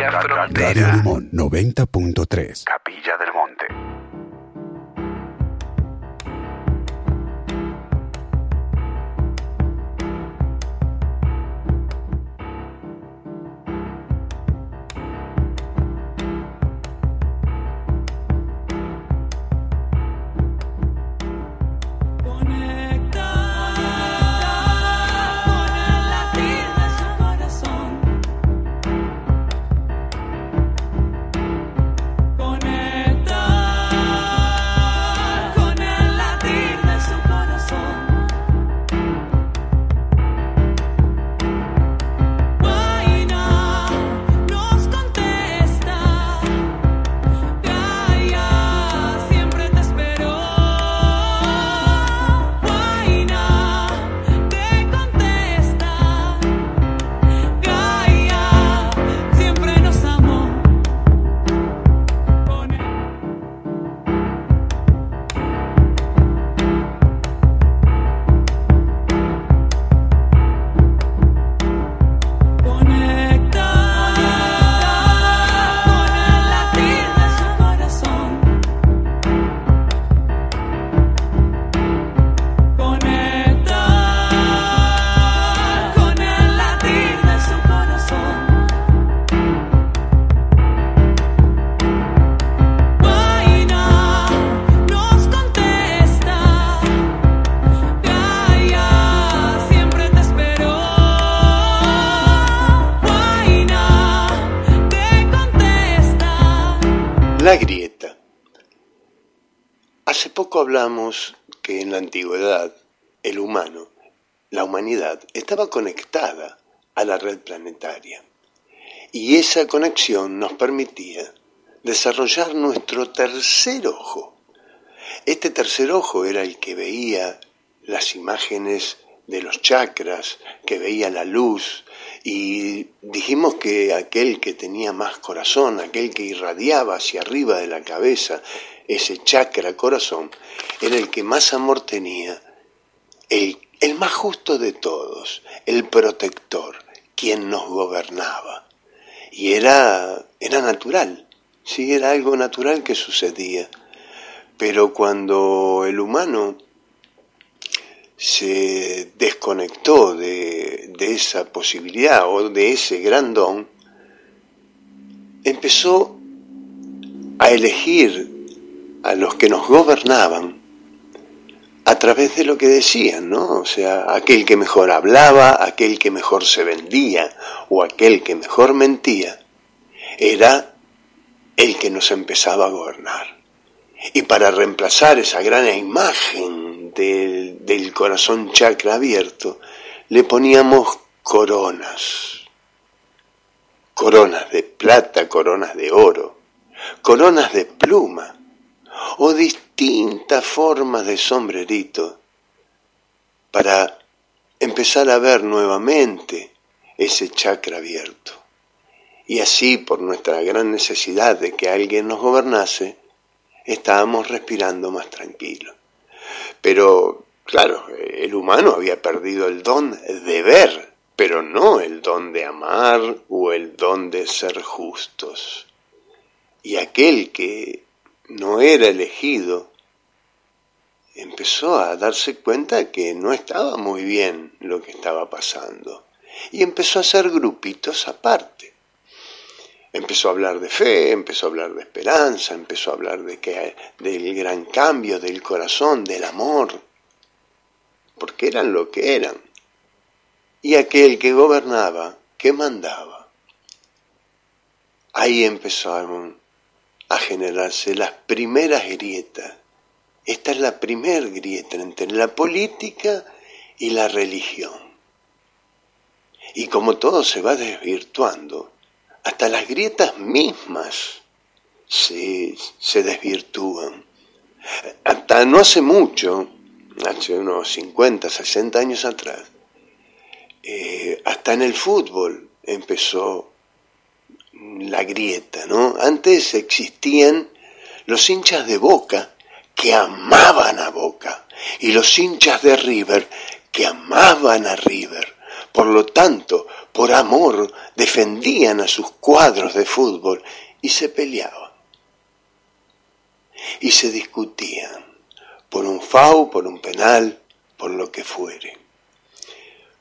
Radio Limón 90.3. Capilla del hablamos que en la antigüedad el humano, la humanidad, estaba conectada a la red planetaria. Y esa conexión nos permitía desarrollar nuestro tercer ojo. Este tercer ojo era el que veía las imágenes de los chakras, que veía la luz, y dijimos que aquel que tenía más corazón, aquel que irradiaba hacia arriba de la cabeza, ese chakra corazón, era el que más amor tenía, el, el más justo de todos, el protector, quien nos gobernaba. Y era, era natural, sí, era algo natural que sucedía. Pero cuando el humano se desconectó de, de esa posibilidad o de ese gran don, empezó a elegir a los que nos gobernaban a través de lo que decían, ¿no? O sea, aquel que mejor hablaba, aquel que mejor se vendía o aquel que mejor mentía, era el que nos empezaba a gobernar. Y para reemplazar esa gran imagen del, del corazón chakra abierto, le poníamos coronas. Coronas de plata, coronas de oro, coronas de pluma o distintas formas de sombrerito para empezar a ver nuevamente ese chakra abierto. Y así, por nuestra gran necesidad de que alguien nos gobernase, estábamos respirando más tranquilos. Pero, claro, el humano había perdido el don de ver, pero no el don de amar o el don de ser justos. Y aquel que no era elegido empezó a darse cuenta que no estaba muy bien lo que estaba pasando y empezó a hacer grupitos aparte. Empezó a hablar de fe, empezó a hablar de esperanza, empezó a hablar de que del gran cambio del corazón, del amor, porque eran lo que eran. Y aquel que gobernaba, que mandaba. Ahí empezaron a generarse las primeras grietas. Esta es la primer grieta entre la política y la religión. Y como todo se va desvirtuando, hasta las grietas mismas se, se desvirtúan. Hasta no hace mucho, hace unos 50, 60 años atrás, eh, hasta en el fútbol empezó la grieta, ¿no? Antes existían los hinchas de Boca que amaban a Boca y los hinchas de River que amaban a River. Por lo tanto, por amor, defendían a sus cuadros de fútbol y se peleaban. Y se discutían por un FAU, por un penal, por lo que fuere.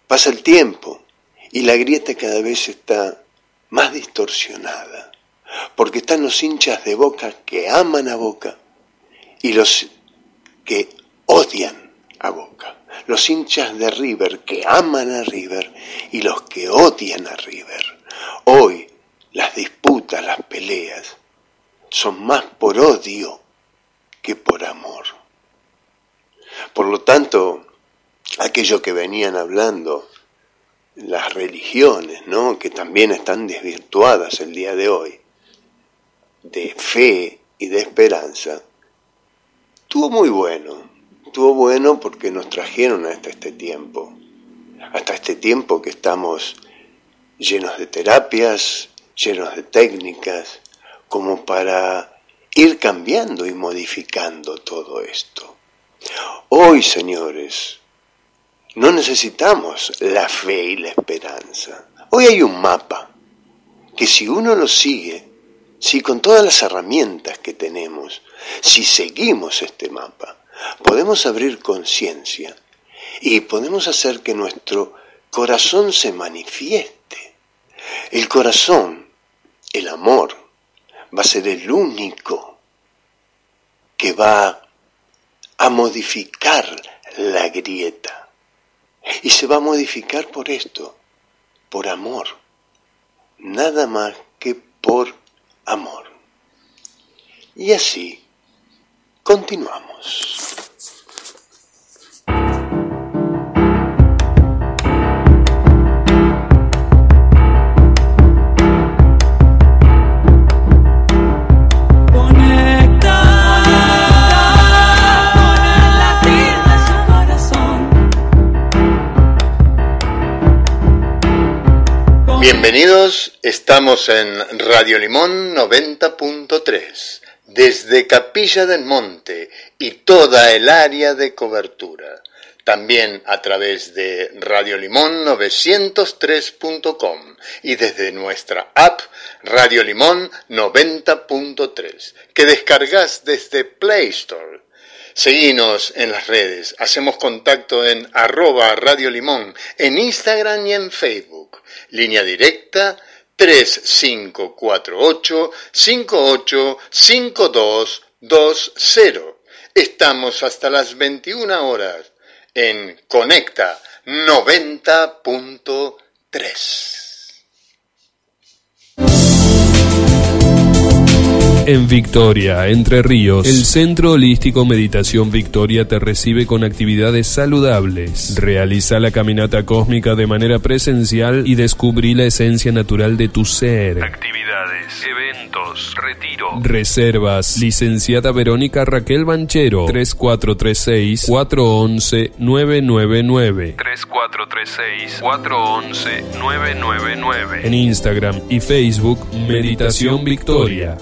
Pasa el tiempo y la grieta cada vez está más distorsionada, porque están los hinchas de Boca que aman a Boca y los que odian a Boca, los hinchas de River que aman a River y los que odian a River. Hoy las disputas, las peleas, son más por odio que por amor. Por lo tanto, aquello que venían hablando, las religiones, ¿no? que también están desvirtuadas el día de hoy, de fe y de esperanza, estuvo muy bueno, estuvo bueno porque nos trajeron hasta este tiempo, hasta este tiempo que estamos llenos de terapias, llenos de técnicas, como para ir cambiando y modificando todo esto. Hoy, señores, no necesitamos la fe y la esperanza. Hoy hay un mapa que si uno lo sigue, si con todas las herramientas que tenemos, si seguimos este mapa, podemos abrir conciencia y podemos hacer que nuestro corazón se manifieste. El corazón, el amor, va a ser el único que va a modificar la grieta. Y se va a modificar por esto, por amor. Nada más que por amor. Y así continuamos. Bienvenidos, estamos en Radio Limón 90.3, desde Capilla del Monte y toda el área de cobertura. También a través de Radio Limón 903.com y desde nuestra app Radio Limón 90.3, que descargas desde Play Store. Seguinos en las redes, hacemos contacto en arroba Radio Limón, en Instagram y en Facebook. Línea directa 3548 585220. Estamos hasta las 21 horas en Conecta 90.3. En Victoria, Entre Ríos, el Centro Holístico Meditación Victoria te recibe con actividades saludables. Realiza la caminata cósmica de manera presencial y descubrí la esencia natural de tu ser. Actividades, eventos, retiro. Reservas, licenciada Verónica Raquel Banchero, 3436-411-999. 3436-411-999. En Instagram y Facebook, Meditación Victoria.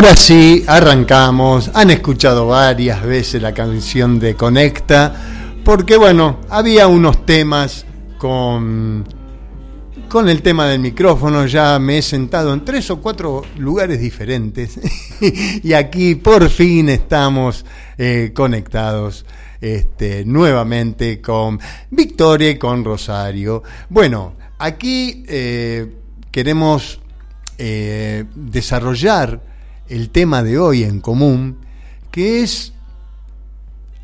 Ahora sí, arrancamos. Han escuchado varias veces la canción de Conecta, porque bueno, había unos temas con, con el tema del micrófono, ya me he sentado en tres o cuatro lugares diferentes y aquí por fin estamos eh, conectados. Este, nuevamente con Victoria y con Rosario. Bueno, aquí eh, queremos eh, desarrollar el tema de hoy en común, que es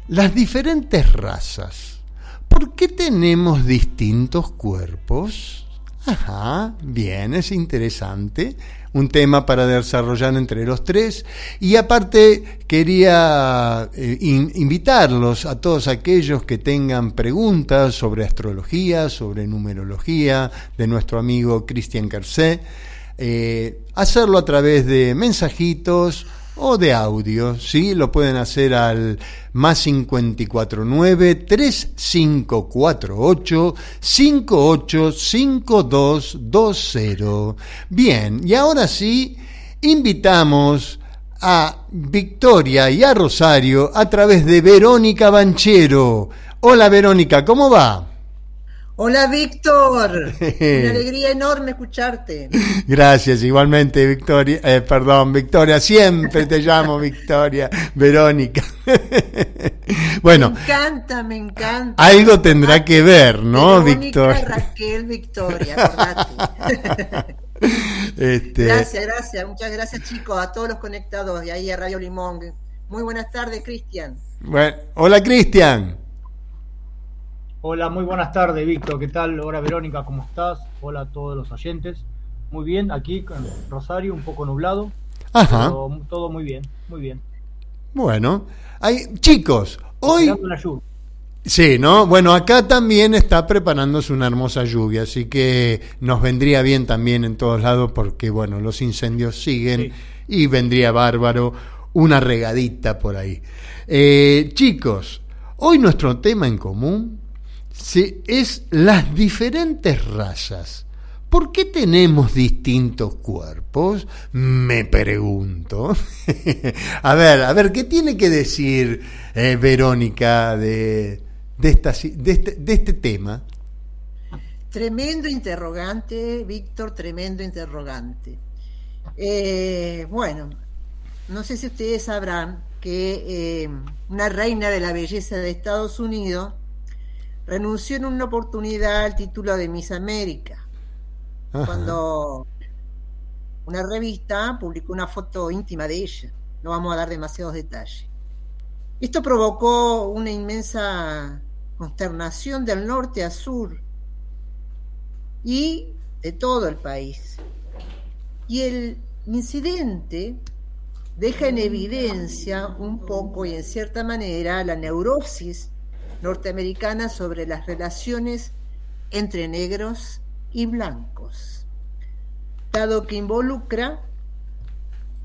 las diferentes razas. ¿Por qué tenemos distintos cuerpos? Ajá, bien, es interesante. Un tema para desarrollar entre los tres. Y aparte, quería eh, in- invitarlos a todos aquellos que tengan preguntas sobre astrología, sobre numerología, de nuestro amigo Cristian Carcé, eh, hacerlo a través de mensajitos o de audio, ¿sí? Lo pueden hacer al más 549 3548 585220. Bien, y ahora sí, invitamos a Victoria y a Rosario a través de Verónica Banchero. Hola Verónica, ¿cómo va? Hola Víctor, una alegría enorme escucharte. Gracias, igualmente Victoria, eh, perdón, Victoria, siempre te llamo Victoria, Verónica. bueno, Me encanta, me encanta. algo tendrá que ver, ¿no, Verónica, Victoria? Raquel, Victoria. Este, Gracias, gracias, muchas gracias chicos, a todos los conectados de ahí a Radio Limón. Muy buenas tardes, Cristian. bueno, hola Cristian. Hola, muy buenas tardes, Víctor. ¿Qué tal? Hola, Verónica, ¿cómo estás? Hola a todos los oyentes. Muy bien, aquí con Rosario, un poco nublado. Ajá, Pero todo muy bien, muy bien. bueno. Hay, chicos, hoy... Esperando una lluvia. Sí, ¿no? Bueno, acá también está preparándose una hermosa lluvia, así que nos vendría bien también en todos lados porque, bueno, los incendios siguen y vendría bárbaro una regadita por ahí. Eh, chicos, hoy nuestro tema en común sí, es las diferentes razas. ¿Por qué tenemos distintos cuerpos? Me pregunto. a ver, a ver, ¿qué tiene que decir eh, Verónica de, de, esta de, este, de este tema? Tremendo interrogante, Víctor, tremendo interrogante. Eh, bueno, no sé si ustedes sabrán que eh, una reina de la belleza de Estados Unidos renunció en una oportunidad al título de Miss América, Ajá. cuando una revista publicó una foto íntima de ella. No vamos a dar demasiados detalles. Esto provocó una inmensa consternación del norte a sur y de todo el país. Y el incidente deja en evidencia un poco y en cierta manera la neurosis norteamericana sobre las relaciones entre negros y blancos, dado que involucra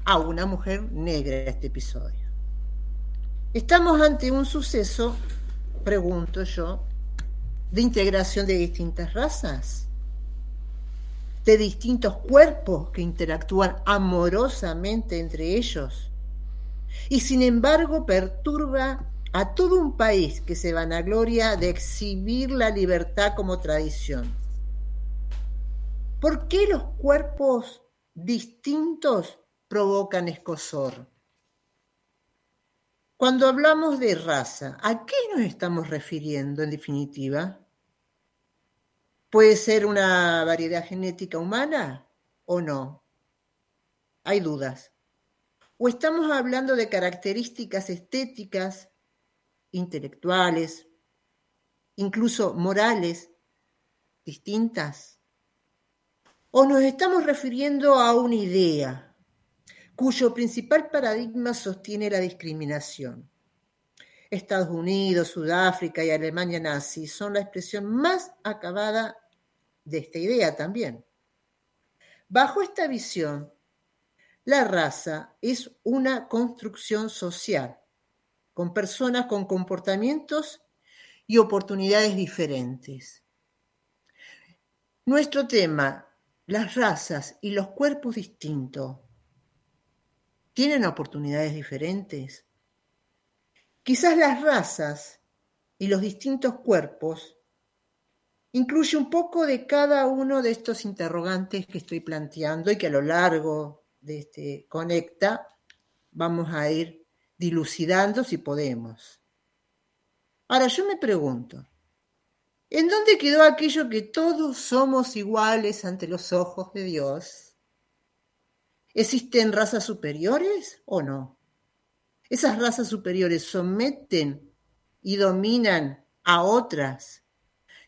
a una mujer negra este episodio. Estamos ante un suceso, pregunto yo, de integración de distintas razas, de distintos cuerpos que interactúan amorosamente entre ellos, y sin embargo perturba a todo un país que se vanagloria de exhibir la libertad como tradición. ¿Por qué los cuerpos distintos provocan escosor? Cuando hablamos de raza, ¿a qué nos estamos refiriendo en definitiva? ¿Puede ser una variedad genética humana o no? Hay dudas. ¿O estamos hablando de características estéticas, intelectuales, incluso morales, distintas? ¿O nos estamos refiriendo a una idea, cuyo principal paradigma sostiene la discriminación. Estados Unidos, Sudáfrica y Alemania nazi son la expresión más acabada de esta idea también. Bajo esta visión, la raza es una construcción social, con personas con comportamientos y oportunidades diferentes. Nuestro tema, las razas y los cuerpos distintos, tienen oportunidades diferentes. Quizás las razas y los distintos cuerpos incluye un poco de cada uno de estos interrogantes que estoy planteando y que a lo largo de este Conecta vamos a ir dilucidando si podemos. Ahora yo me pregunto, ¿en dónde quedó aquello que todos somos iguales ante los ojos de Dios? ¿Existen razas superiores o no? ¿Esas razas superiores someten y dominan a otras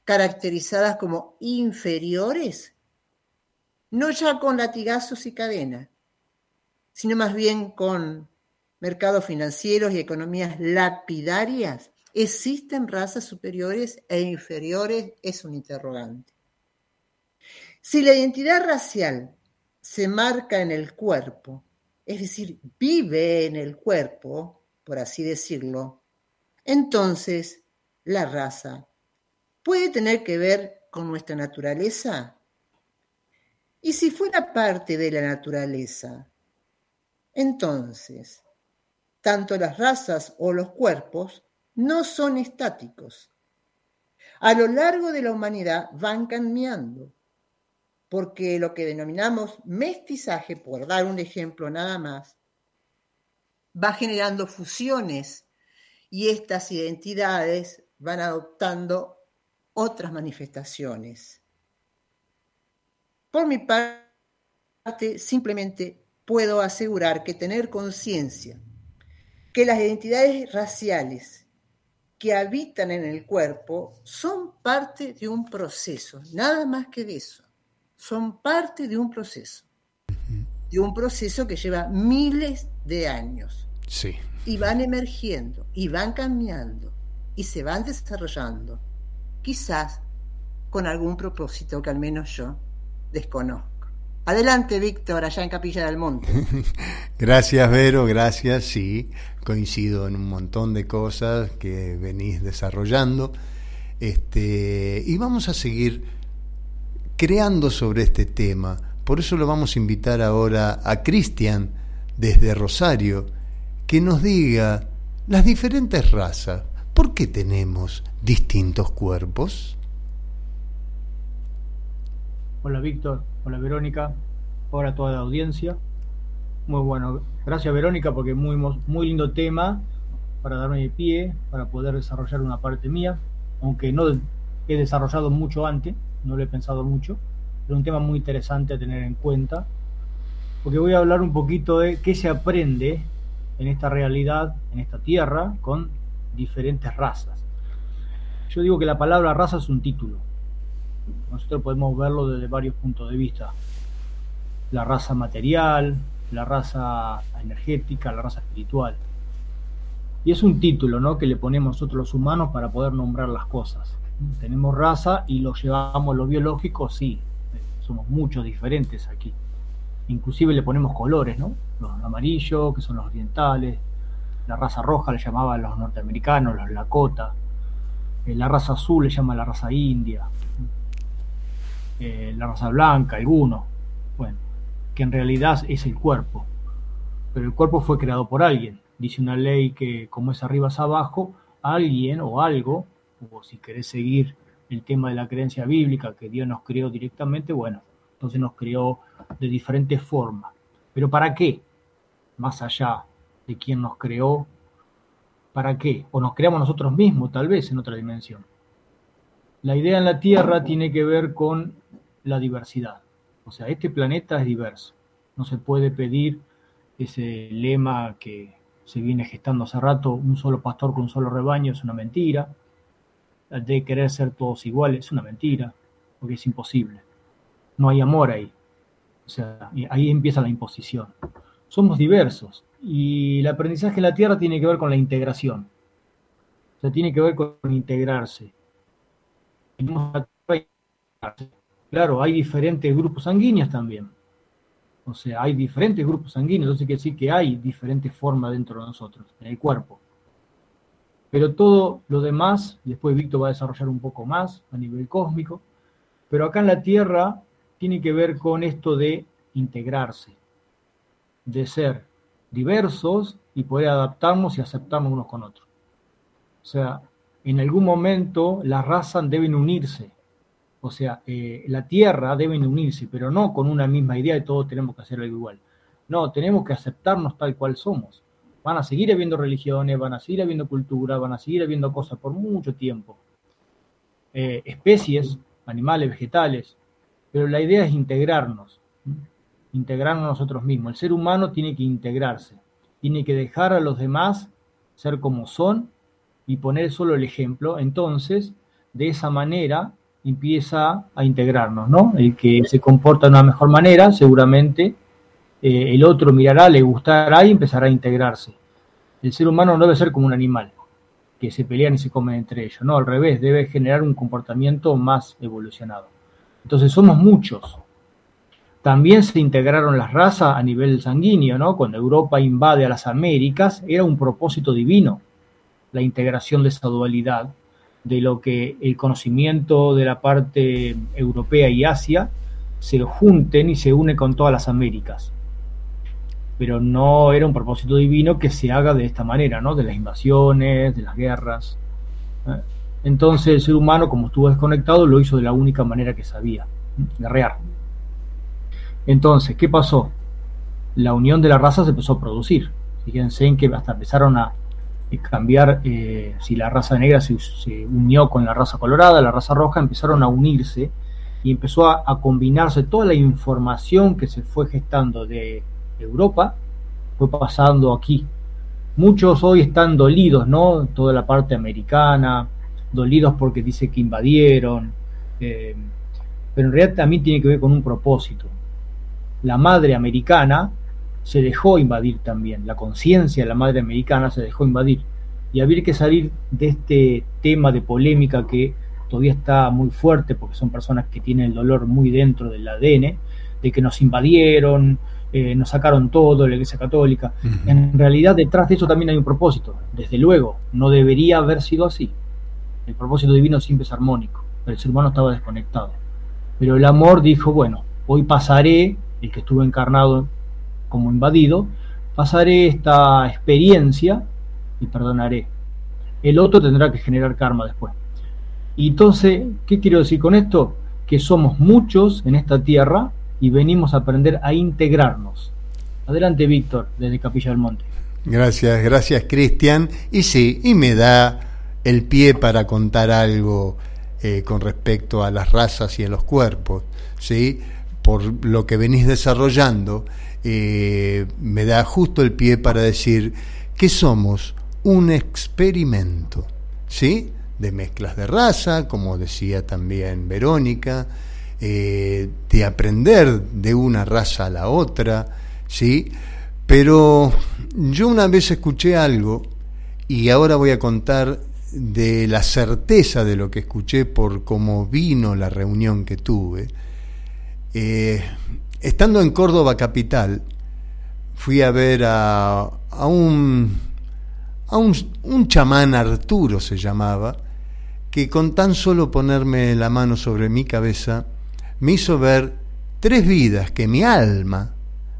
caracterizadas como inferiores? No ya con latigazos y cadenas, sino más bien con mercados financieros y economías lapidarias. ¿Existen razas superiores e inferiores? Es un interrogante. Si la identidad racial se marca en el cuerpo, es decir, vive en el cuerpo, por así decirlo, entonces la raza puede tener que ver con nuestra naturaleza. Y si fuera parte de la naturaleza, entonces, tanto las razas o los cuerpos no son estáticos. A lo largo de la humanidad van cambiando porque lo que denominamos mestizaje, por dar un ejemplo nada más, va generando fusiones y estas identidades van adoptando otras manifestaciones. Por mi parte, simplemente puedo asegurar que tener conciencia que las identidades raciales que habitan en el cuerpo son parte de un proceso, nada más que de eso son parte de un proceso, de un proceso que lleva miles de años. Sí. Y van emergiendo, y van cambiando, y se van desarrollando, quizás con algún propósito que al menos yo desconozco. Adelante, Víctor, allá en Capilla del Monte. gracias, Vero, gracias. Sí, coincido en un montón de cosas que venís desarrollando. Este, y vamos a seguir creando sobre este tema. Por eso lo vamos a invitar ahora a Cristian desde Rosario, que nos diga las diferentes razas. ¿Por qué tenemos distintos cuerpos? Hola Víctor, hola Verónica, hola a toda la audiencia. Muy bueno, gracias Verónica porque muy, muy lindo tema para darme de pie, para poder desarrollar una parte mía, aunque no he desarrollado mucho antes, no lo he pensado mucho, pero un tema muy interesante a tener en cuenta, porque voy a hablar un poquito de qué se aprende en esta realidad, en esta tierra, con diferentes razas. Yo digo que la palabra raza es un título. Nosotros podemos verlo desde varios puntos de vista. La raza material, la raza energética, la raza espiritual. Y es un título ¿no? que le ponemos nosotros los humanos para poder nombrar las cosas tenemos raza y lo llevamos lo biológico, sí, somos muchos diferentes aquí. Inclusive le ponemos colores, ¿no? Los amarillos, que son los orientales, la raza roja le llamaban los norteamericanos, los Lakota, eh, la raza azul le llama la raza india, eh, la raza blanca, algunos, bueno, que en realidad es el cuerpo, pero el cuerpo fue creado por alguien. Dice una ley que como es arriba es abajo, alguien o algo o si querés seguir el tema de la creencia bíblica, que Dios nos creó directamente, bueno, entonces nos creó de diferentes formas. Pero ¿para qué? Más allá de quién nos creó, ¿Para qué? O nos creamos nosotros mismos, tal vez, en otra dimensión. La idea en la Tierra tiene que ver con la diversidad. O sea, este planeta es diverso. No se puede pedir ese lema que se viene gestando hace rato, un solo pastor con un solo rebaño, es una mentira. De querer ser todos iguales, es una mentira, porque es imposible. No hay amor ahí. O sea, ahí empieza la imposición. Somos diversos y el aprendizaje en la Tierra tiene que ver con la integración. O sea, tiene que ver con integrarse. Claro, hay diferentes grupos sanguíneos también. O sea, hay diferentes grupos sanguíneos, entonces quiere decir que hay diferentes formas dentro de nosotros, en el cuerpo. Pero todo lo demás, después Víctor va a desarrollar un poco más a nivel cósmico, pero acá en la Tierra tiene que ver con esto de integrarse, de ser diversos y poder adaptarnos y aceptarnos unos con otros. O sea, en algún momento las razas deben unirse. O sea, eh, la tierra deben unirse, pero no con una misma idea de todos tenemos que hacer algo igual. No, tenemos que aceptarnos tal cual somos. Van a seguir habiendo religiones, van a seguir habiendo cultura, van a seguir habiendo cosas por mucho tiempo. Eh, especies, animales, vegetales, pero la idea es integrarnos, integrarnos nosotros mismos. El ser humano tiene que integrarse, tiene que dejar a los demás ser como son y poner solo el ejemplo. Entonces, de esa manera empieza a integrarnos, ¿no? El que se comporta de una mejor manera, seguramente eh, el otro mirará, le gustará y empezará a integrarse. El ser humano no debe ser como un animal, que se pelean y se comen entre ellos, no, al revés, debe generar un comportamiento más evolucionado. Entonces somos muchos. También se integraron las razas a nivel sanguíneo, ¿no? Cuando Europa invade a las Américas, era un propósito divino la integración de esa dualidad, de lo que el conocimiento de la parte europea y Asia se junten y se une con todas las Américas. Pero no era un propósito divino que se haga de esta manera, ¿no? De las invasiones, de las guerras. ¿eh? Entonces el ser humano, como estuvo desconectado, lo hizo de la única manera que sabía, guerrear. Entonces, ¿qué pasó? La unión de la raza se empezó a producir. Fíjense en que hasta empezaron a cambiar, eh, si la raza negra se, unió con la raza colorada, la raza roja, empezaron a unirse y empezó a, a, combinarse toda la información que se fue gestando de Europa, fue pasando aquí. Muchos hoy están dolidos, ¿no? Toda la parte americana, dolidos porque dice que invadieron, eh, pero en realidad también tiene que ver con un propósito. La madre americana se dejó invadir también, la conciencia de la madre americana se dejó invadir. Y había que salir de este tema de polémica que todavía está muy fuerte porque son personas que tienen el dolor muy dentro del ADN, de que nos invadieron, eh, nos sacaron todo, la Iglesia Católica. Uh -huh. En realidad detrás de eso también hay un propósito. Desde luego, no debería haber sido así. El propósito divino siempre es armónico, pero el ser humano estaba desconectado. Pero el amor dijo, bueno, hoy pasaré, el que estuvo encarnado como invadido, pasaré esta experiencia y perdonaré. El otro tendrá que generar karma después. Y entonces, ¿qué quiero decir con esto? Que somos muchos en esta tierra y venimos a aprender a integrarnos. Adelante, Víctor, desde Capilla del Monte. Gracias, gracias, Cristian. Y sí, y me da el pie para contar algo eh, con respecto a las razas y a los cuerpos, ¿sí? Por lo que venís desarrollando, eh, me da justo el pie para decir que somos un experimento, ¿sí? De mezclas de raza, como decía también Verónica, eh, de aprender de una raza a la otra, ¿sí? Pero yo una vez escuché algo y ahora voy a contar de la certeza de lo que escuché por cómo vino la reunión que tuve. Eh, estando en Córdoba capital, fui a ver a, un a un, un, chamán Arturo se llamaba, que con tan solo ponerme la mano sobre mi cabeza me hizo ver tres vidas que mi alma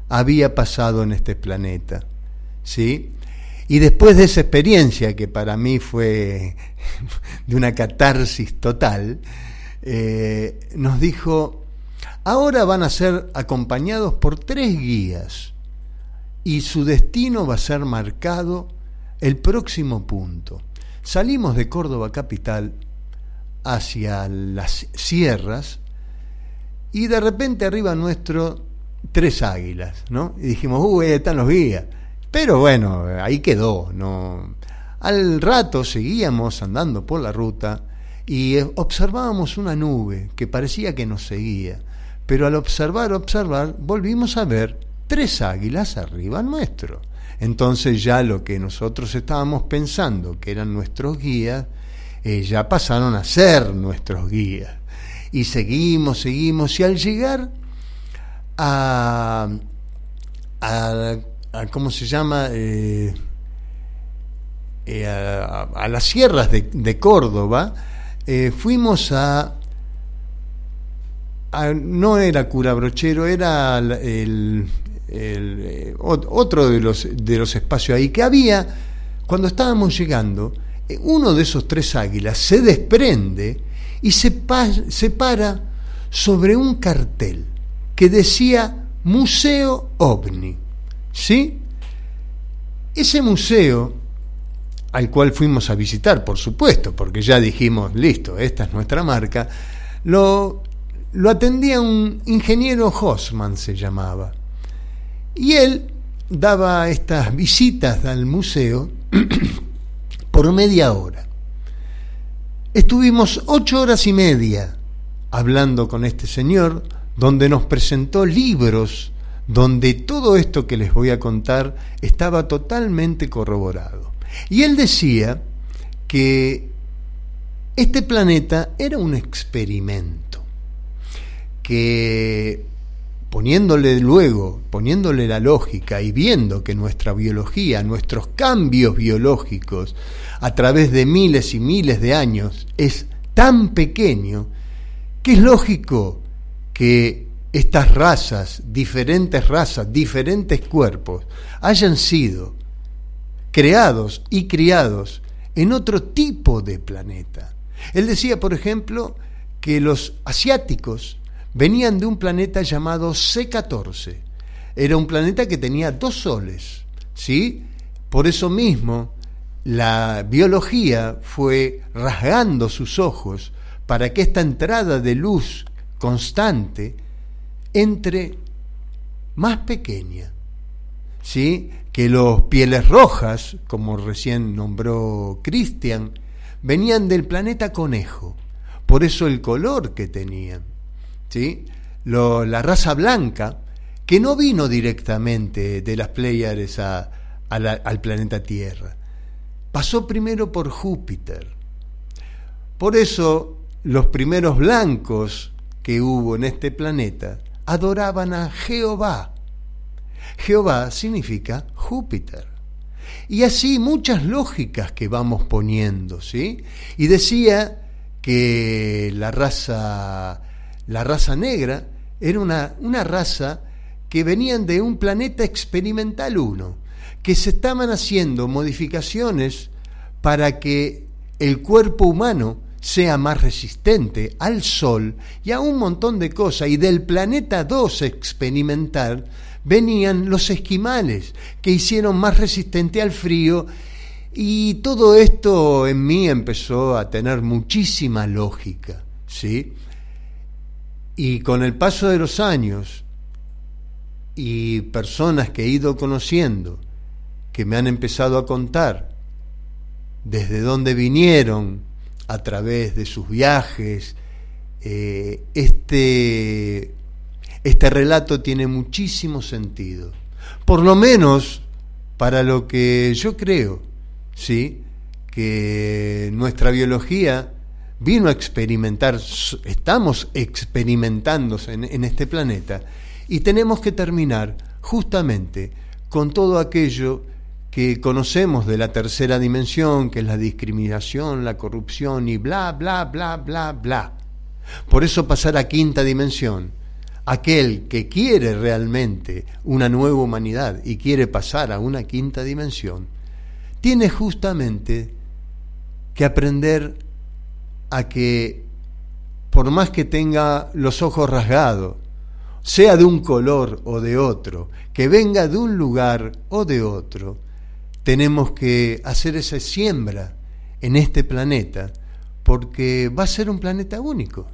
había pasado en este planeta. ¿Sí? Y después de esa experiencia, que para mí fue de una catarsis total, eh, nos dijo, ahora van a ser acompañados por tres guías y su destino va a ser marcado el próximo punto. Salimos de Córdoba capital hacia las sierras y de repente arriba nuestro tres águilas, ¿no? Y dijimos, uy, ahí están los guías. Pero bueno, ahí quedó, ¿no? Al rato seguíamos andando por la ruta y observábamos una nube que parecía que nos seguía. Pero al observar, observar, volvimos a ver tres águilas arriba nuestro. Entonces ya lo que nosotros estábamos pensando que eran nuestros guías, eh, ya pasaron a ser nuestros guías. Y seguimos, seguimos, y al llegar a, a, a ¿cómo se llama? Eh, eh, a, a las sierras de, Córdoba, fuimos a, a- no era cura brochero, era el, eh, ot- otro de los, de los espacios ahí que había, cuando estábamos llegando, eh, uno de esos tres águilas se desprende y se, se para sobre un cartel que decía Museo OVNI. ¿Sí? Ese museo al cual fuimos a visitar, por supuesto, porque ya dijimos, listo, esta es nuestra marca, lo, lo atendía un ingeniero Hossman, se llamaba. Y él daba estas visitas al museo por media hora. Estuvimos ocho horas y media hablando con este señor, donde nos presentó libros, donde todo esto que les voy a contar estaba totalmente corroborado. Y él decía que este planeta era un experimento, que poniéndole luego, poniéndole la lógica y viendo que nuestra biología, nuestros cambios biológicos a través de miles y miles de años es tan pequeño, que es lógico que estas razas, diferentes razas, diferentes cuerpos, hayan sido creados y criados en otro tipo de planeta. Él decía, por ejemplo, que los asiáticos venían de un planeta llamado C14. Era un planeta que tenía dos soles, ¿sí? Por eso mismo la biología fue rasgando sus ojos para que esta entrada de luz constante entre más pequeña, ¿sí? que los pieles rojas, como recién nombró Cristian, venían del planeta conejo, por eso el color que tenían. Lo- la raza blanca, que no vino directamente de las Pléyades a- al planeta Tierra, pasó primero por Júpiter. Por eso los primeros blancos que hubo en este planeta adoraban a Jehová. Jehová significa Júpiter. Y así muchas lógicas que vamos poniendo, ¿sí? Y decía que la raza, la raza negra era una, una raza que venían de un planeta experimental uno, que se estaban haciendo modificaciones para que el cuerpo humano sea más resistente al sol y a un montón de cosas. Y del planeta 2 experimental venían los esquimales, que hicieron más resistente al frío. Y todo esto en mí empezó a tener muchísima lógica, ¿sí? Y con el paso de los años y personas que he ido conociendo, que me han empezado a contar desde dónde vinieron a través de sus viajes, eh, este, este relato tiene muchísimo sentido. Por lo menos para lo que yo creo, ¿sí? que nuestra biología vino a experimentar, estamos experimentando en, en este planeta y tenemos que terminar justamente con todo aquello que conocemos de la tercera dimensión, que es la discriminación, la corrupción y bla, bla, bla, bla, bla. Por eso pasar a quinta dimensión, aquel que quiere realmente una nueva humanidad y quiere pasar a una quinta dimensión, tiene justamente que aprender a que por más que tenga los ojos rasgados, sea de un color o de otro, que venga de un lugar o de otro, tenemos que hacer esa siembra en este planeta, porque va a ser un planeta único,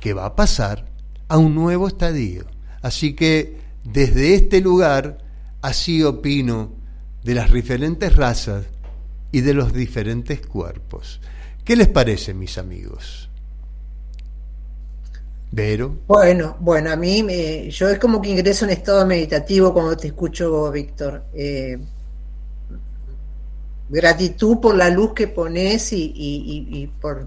que va a pasar a un nuevo estadio. Así que desde este lugar, así opino de las diferentes razas y de los diferentes cuerpos. ¿Qué les parece, mis amigos? Vero. Bueno, bueno, a mí me, yo es como que ingreso en estado meditativo cuando te escucho, Víctor. Eh, gratitud por la luz que pones y, por,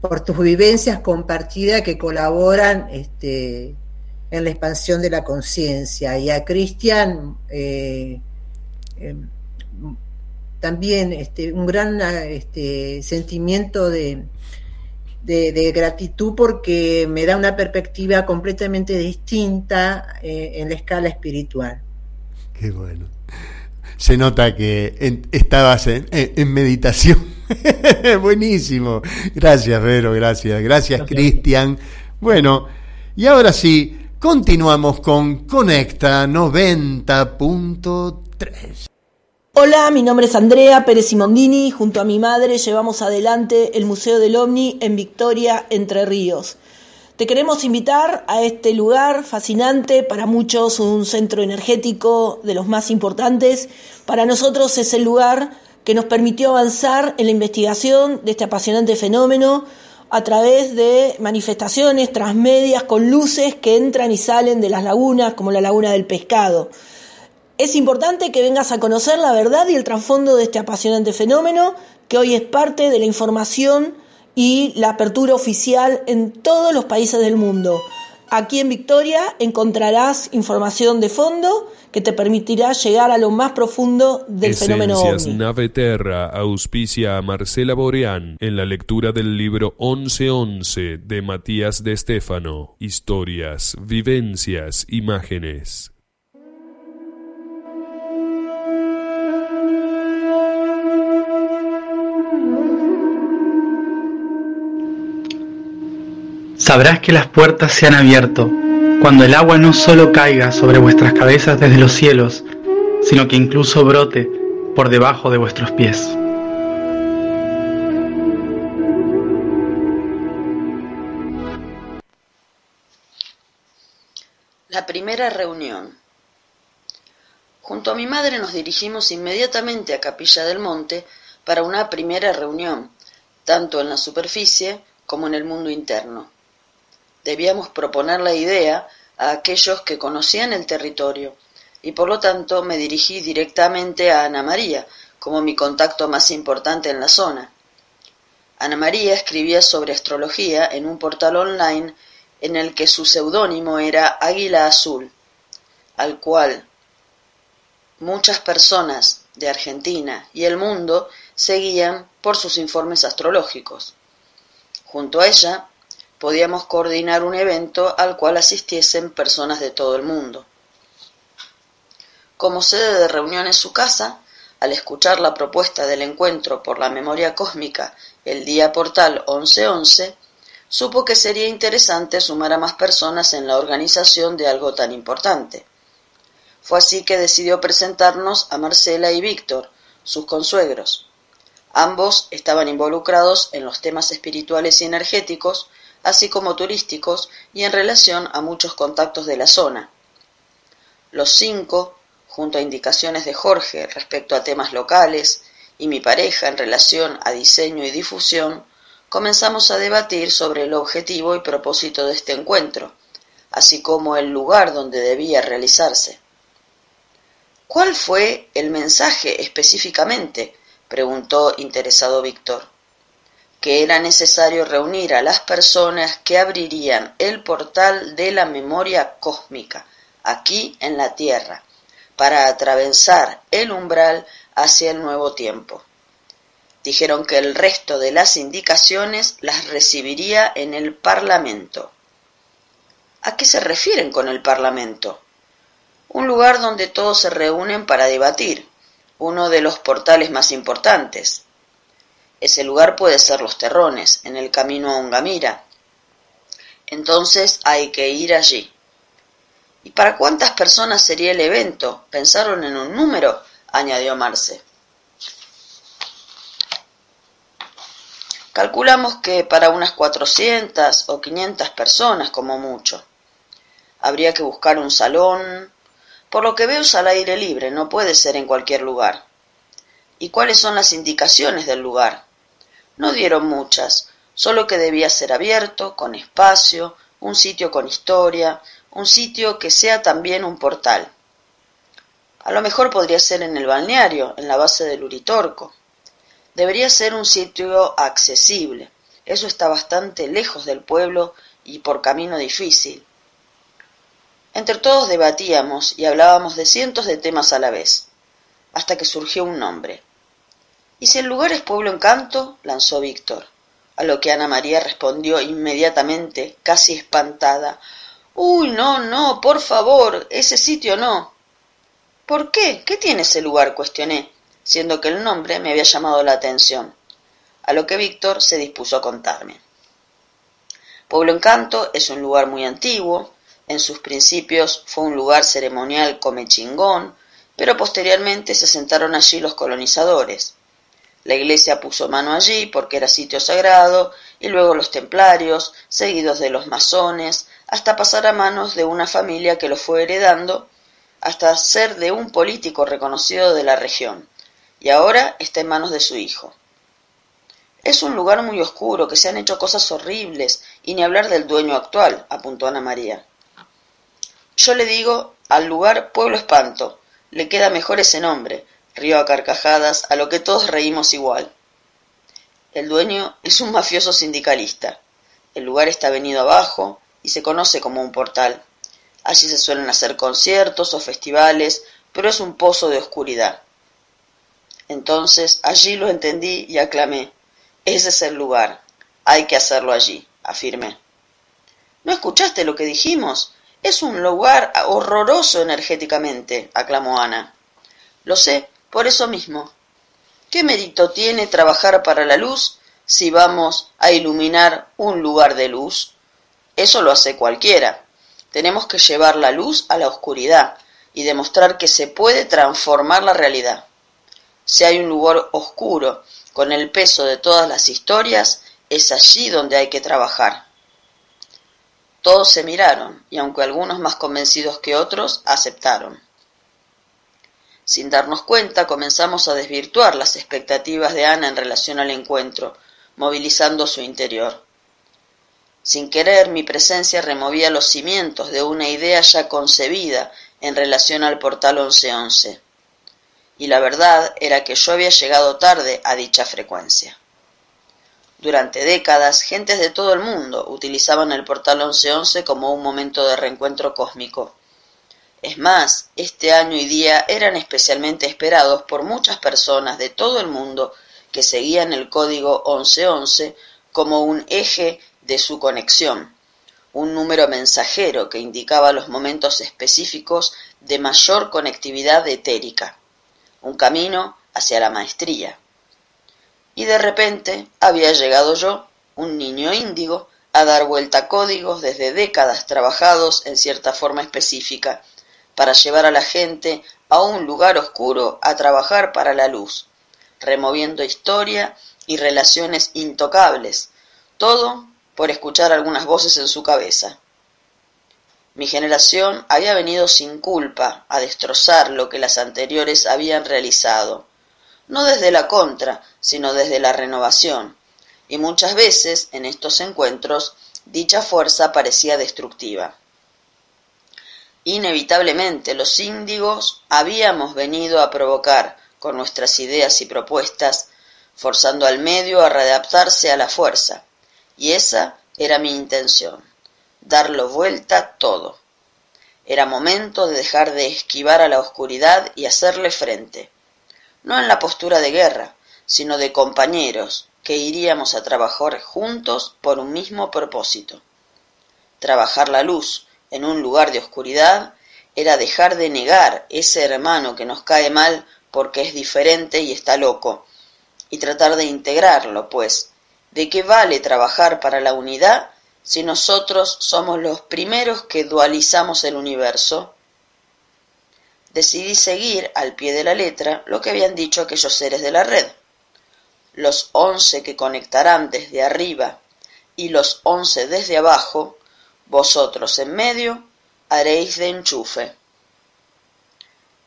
por tus vivencias compartidas que colaboran este, en la expansión de la conciencia. Y a Cristian, eh, eh, también este, un gran este, sentimiento de, de, de gratitud porque me da una perspectiva completamente distinta eh, en la escala espiritual. Qué bueno. Se nota que en- estabas en, en- en meditación. Buenísimo. Gracias, Vero, gracias. Gracias, Gracias. Cristian. Bueno, y ahora sí, continuamos con Conecta 90.3. Hola, mi nombre es Andrea Pérez Simondini. Junto a mi madre llevamos adelante el Museo del OVNI en Victoria, Entre Ríos. Te queremos invitar a este lugar fascinante, para muchos un centro energético de los más importantes. Para nosotros es el lugar que nos permitió avanzar en la investigación de este apasionante fenómeno a través de manifestaciones transmedias con luces que entran y salen de las lagunas, como la laguna del pescado. Es importante que vengas a conocer la verdad y el trasfondo de este apasionante fenómeno, que hoy es parte de la información y la apertura oficial en todos los países del mundo. Aquí en Victoria encontrarás información de fondo que te permitirá llegar a lo más profundo del fenómeno Esencias ovni. Nave Terra auspicia a Marcela Boreán en la lectura del libro 1111 de Matías de Estéfano. Historias, vivencias, imágenes. Sabrás que las puertas se han abierto cuando el agua no solo caiga sobre vuestras cabezas desde los cielos, sino que incluso brote por debajo de vuestros pies. La primera reunión. Junto a mi madre nos dirigimos inmediatamente a Capilla del Monte para una primera reunión, tanto en la superficie como en el mundo interno. Debíamos proponer la idea a aquellos que conocían el territorio, y por lo tanto me dirigí directamente a Ana María, como mi contacto más importante en la zona. Ana María escribía sobre astrología en un portal online en el que su seudónimo era Águila Azul, al cual muchas personas de Argentina y el mundo seguían por sus informes astrológicos. Junto a ella podíamos coordinar un evento al cual asistiesen personas de todo el mundo. Como sede de reunión en su casa, al escuchar la propuesta del encuentro por la memoria cósmica el día portal 1111, supo que sería interesante sumar a más personas en la organización de algo tan importante. Fue así que decidió presentarnos a Marcela y Víctor, sus consuegros. Ambos estaban involucrados en los temas espirituales y energéticos, así como turísticos y en relación a muchos contactos de la zona. Los cinco, junto a indicaciones de Jorge respecto a temas locales y mi pareja en relación a diseño y difusión, comenzamos a debatir sobre el objetivo y propósito de este encuentro, así como el lugar donde debía realizarse. ¿Cuál fue el mensaje específicamente? preguntó interesado Víctor. Que era necesario reunir a las personas que abrirían el portal de la memoria cósmica, aquí en la Tierra, para atravesar el umbral hacia el nuevo tiempo. Dijeron que el resto de las indicaciones las recibiría en el Parlamento. ¿A qué se refieren con el Parlamento? Un lugar donde todos se reúnen para debatir, uno de los portales más importantes. Ese lugar puede ser Los Terrones, en el camino a Ungamira. Entonces hay que ir allí. ¿Y para cuántas personas sería el evento? ¿Pensaron en un número? añadió Marce. Calculamos que para unas 400 o 500 personas como mucho. Habría que buscar un salón. Por lo que veo es al aire libre, no puede ser en cualquier lugar. ¿Y cuáles son las indicaciones del lugar? No dieron muchas, solo que debía ser abierto, con espacio, un sitio con historia, un sitio que sea también un portal. A lo mejor podría ser en el balneario, en la base del Uritorco. Debería ser un sitio accesible. Eso está bastante lejos del pueblo y por camino difícil. Entre todos debatíamos y hablábamos de cientos de temas a la vez, hasta que surgió un nombre. ¿Y si el lugar es Pueblo Encanto? lanzó Víctor, a lo que Ana María respondió inmediatamente, casi espantada. Uy, no, no, por favor, ese sitio no. ¿Por qué? ¿Qué tiene ese lugar? cuestioné, siendo que el nombre me había llamado la atención, a lo que Víctor se dispuso a contarme. Pueblo Encanto es un lugar muy antiguo, en sus principios fue un lugar ceremonial come chingón, pero posteriormente se sentaron allí los colonizadores. La iglesia puso mano allí porque era sitio sagrado, y luego los templarios, seguidos de los masones, hasta pasar a manos de una familia que lo fue heredando, hasta ser de un político reconocido de la región, y ahora está en manos de su hijo. Es un lugar muy oscuro, que se han hecho cosas horribles, y ni hablar del dueño actual, apuntó Ana María. Yo le digo al lugar Pueblo Espanto, le queda mejor ese nombre, rió a carcajadas, a lo que todos reímos igual. El dueño es un mafioso sindicalista. El lugar está venido abajo y se conoce como un portal. Allí se suelen hacer conciertos o festivales, pero es un pozo de oscuridad. Entonces allí lo entendí y aclamé. Ese es el lugar. Hay que hacerlo allí, afirmé. ¿No escuchaste lo que dijimos? Es un lugar horroroso energéticamente, aclamó Ana. Lo sé, por eso mismo. ¿Qué mérito tiene trabajar para la luz si vamos a iluminar un lugar de luz? Eso lo hace cualquiera. Tenemos que llevar la luz a la oscuridad y demostrar que se puede transformar la realidad. Si hay un lugar oscuro con el peso de todas las historias, es allí donde hay que trabajar. Todos se miraron, y aunque algunos más convencidos que otros, aceptaron. Sin darnos cuenta, comenzamos a desvirtuar las expectativas de Ana en relación al encuentro, movilizando su interior. Sin querer, mi presencia removía los cimientos de una idea ya concebida en relación al portal 1111. Y la verdad era que yo había llegado tarde a dicha frecuencia. Durante décadas, gentes de todo el mundo utilizaban el portal 1111 como un momento de reencuentro cósmico. Es más, este año y día eran especialmente esperados por muchas personas de todo el mundo que seguían el código 1111 como un eje de su conexión, un número mensajero que indicaba los momentos específicos de mayor conectividad etérica, un camino hacia la maestría. Y de repente había llegado yo, un niño índigo, a dar vuelta a códigos desde décadas trabajados en cierta forma específica, para llevar a la gente a un lugar oscuro a trabajar para la luz, removiendo historia y relaciones intocables, todo por escuchar algunas voces en su cabeza. Mi generación había venido sin culpa a destrozar lo que las anteriores habían realizado, no desde la contra, sino desde la renovación, y muchas veces en estos encuentros dicha fuerza parecía destructiva. Inevitablemente los índigos habíamos venido a provocar con nuestras ideas y propuestas, forzando al medio a readaptarse a la fuerza, y esa era mi intención, darlo vuelta todo. Era momento de dejar de esquivar a la oscuridad y hacerle frente no en la postura de guerra, sino de compañeros que iríamos a trabajar juntos por un mismo propósito. Trabajar la luz en un lugar de oscuridad era dejar de negar ese hermano que nos cae mal porque es diferente y está loco, y tratar de integrarlo, pues, ¿de qué vale trabajar para la unidad si nosotros somos los primeros que dualizamos el universo? decidí seguir al pie de la letra lo que habían dicho aquellos seres de la red. Los once que conectarán desde arriba y los once desde abajo, vosotros en medio haréis de enchufe.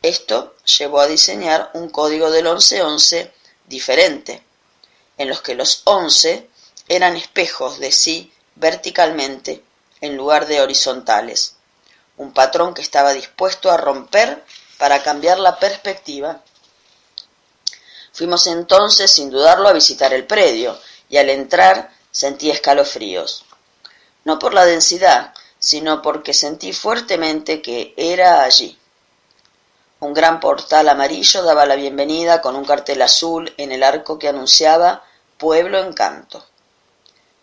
Esto llevó a diseñar un código del 1111 diferente, en los que los once eran espejos de sí verticalmente en lugar de horizontales, un patrón que estaba dispuesto a romper para cambiar la perspectiva. Fuimos entonces, sin dudarlo, a visitar el predio, y al entrar sentí escalofríos. No por la densidad, sino porque sentí fuertemente que era allí. Un gran portal amarillo daba la bienvenida con un cartel azul en el arco que anunciaba Pueblo Encanto.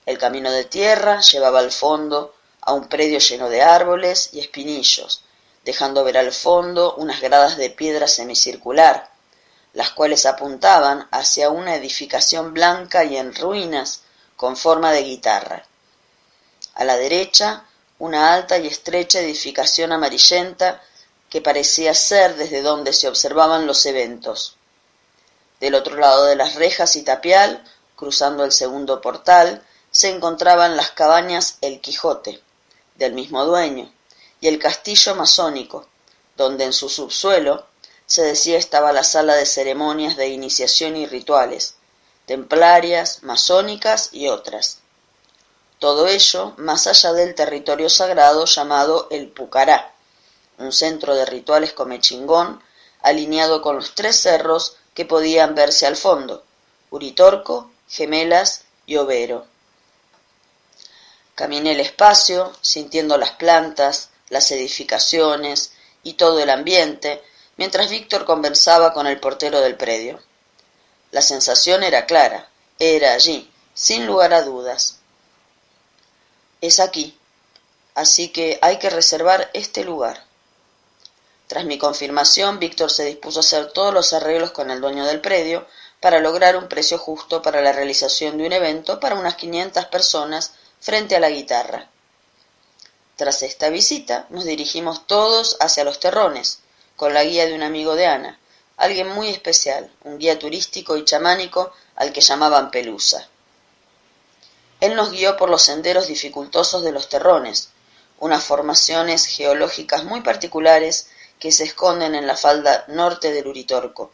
El camino de tierra llevaba al fondo a un predio lleno de árboles y espinillos, dejando ver al fondo unas gradas de piedra semicircular, las cuales apuntaban hacia una edificación blanca y en ruinas con forma de guitarra. A la derecha, una alta y estrecha edificación amarillenta que parecía ser desde donde se observaban los eventos. Del otro lado de las rejas y tapial, cruzando el segundo portal, se encontraban las cabañas El Quijote, del mismo dueño, y el castillo masónico, donde en su subsuelo se decía estaba la sala de ceremonias de iniciación y rituales, templarias, masónicas y otras. Todo ello más allá del territorio sagrado llamado el Pucará, un centro de rituales comechingón alineado con los tres cerros que podían verse al fondo, Uritorco, Gemelas y Overo. Caminé el espacio, sintiendo las plantas, las edificaciones y todo el ambiente, mientras Víctor conversaba con el portero del predio. La sensación era clara, era allí, sin lugar a dudas. Es aquí, así que hay que reservar este lugar. Tras mi confirmación, Víctor se dispuso a hacer todos los arreglos con el dueño del predio para lograr un precio justo para la realización de un evento para unas 500 personas frente a la guitarra. Tras esta visita, nos dirigimos todos hacia los terrones, con la guía de un amigo de Ana, alguien muy especial, un guía turístico y chamánico al que llamaban Pelusa. Él nos guió por los senderos dificultosos de los terrones, unas formaciones geológicas muy particulares que se esconden en la falda norte del Uritorco,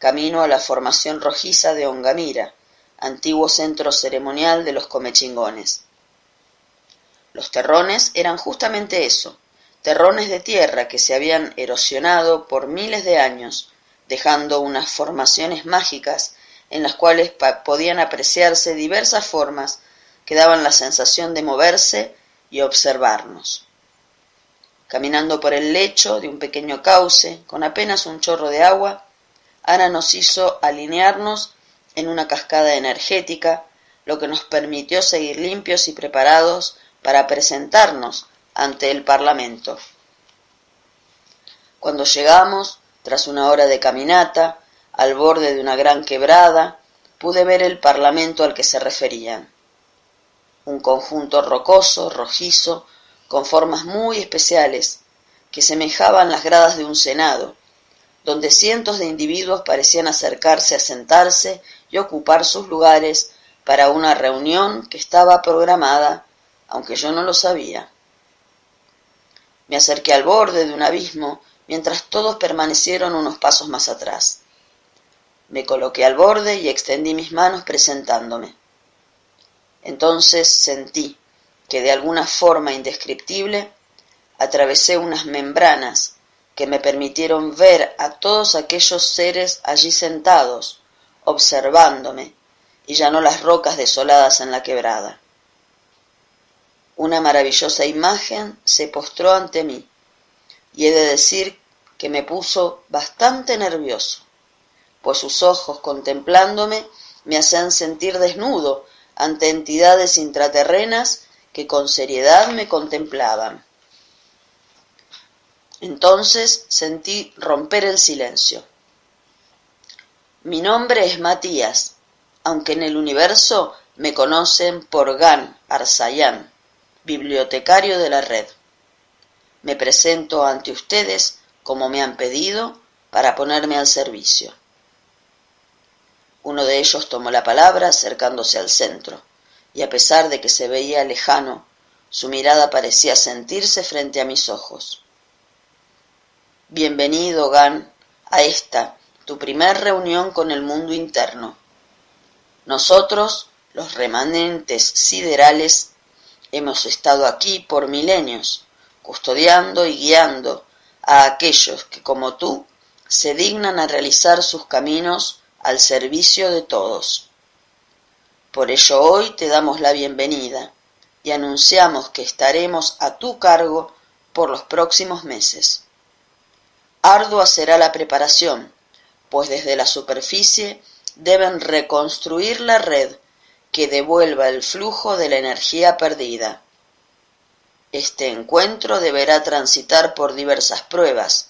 camino a la formación rojiza de Ongamira, antiguo centro ceremonial de los comechingones. Los terrones eran justamente eso, terrones de tierra que se habían erosionado por miles de años, dejando unas formaciones mágicas en las cuales podían apreciarse diversas formas que daban la sensación de moverse y observarnos. Caminando por el lecho de un pequeño cauce, con apenas un chorro de agua, Ana nos hizo alinearnos en una cascada energética, lo que nos permitió seguir limpios y preparados para presentarnos ante el Parlamento. Cuando llegamos, tras una hora de caminata, al borde de una gran quebrada, pude ver el Parlamento al que se referían. Un conjunto rocoso, rojizo, con formas muy especiales, que semejaban las gradas de un senado, donde cientos de individuos parecían acercarse a sentarse y ocupar sus lugares para una reunión que estaba programada aunque yo no lo sabía. Me acerqué al borde de un abismo mientras todos permanecieron unos pasos más atrás. Me coloqué al borde y extendí mis manos presentándome. Entonces sentí que de alguna forma indescriptible atravesé unas membranas que me permitieron ver a todos aquellos seres allí sentados, observándome, y ya no las rocas desoladas en la quebrada. Una maravillosa imagen se postró ante mí, y he de decir que me puso bastante nervioso, pues sus ojos contemplándome me hacían sentir desnudo ante entidades intraterrenas que con seriedad me contemplaban. Entonces sentí romper el silencio. Mi nombre es Matías, aunque en el universo me conocen por Gan Arsayán bibliotecario de la red. Me presento ante ustedes como me han pedido, para ponerme al servicio. Uno de ellos tomó la palabra acercándose al centro, y a pesar de que se veía lejano, su mirada parecía sentirse frente a mis ojos. Bienvenido, Gan, a esta, tu primer reunión con el mundo interno. Nosotros, los remanentes siderales, hemos estado aquí por milenios, custodiando y guiando a aquellos que, como tú, se dignan a realizar sus caminos al servicio de todos. Por ello hoy te damos la bienvenida y anunciamos que estaremos a tu cargo por los próximos meses. Ardua será la preparación, pues desde la superficie deben reconstruir la red que devuelva el flujo de la energía perdida. Este encuentro deberá transitar por diversas pruebas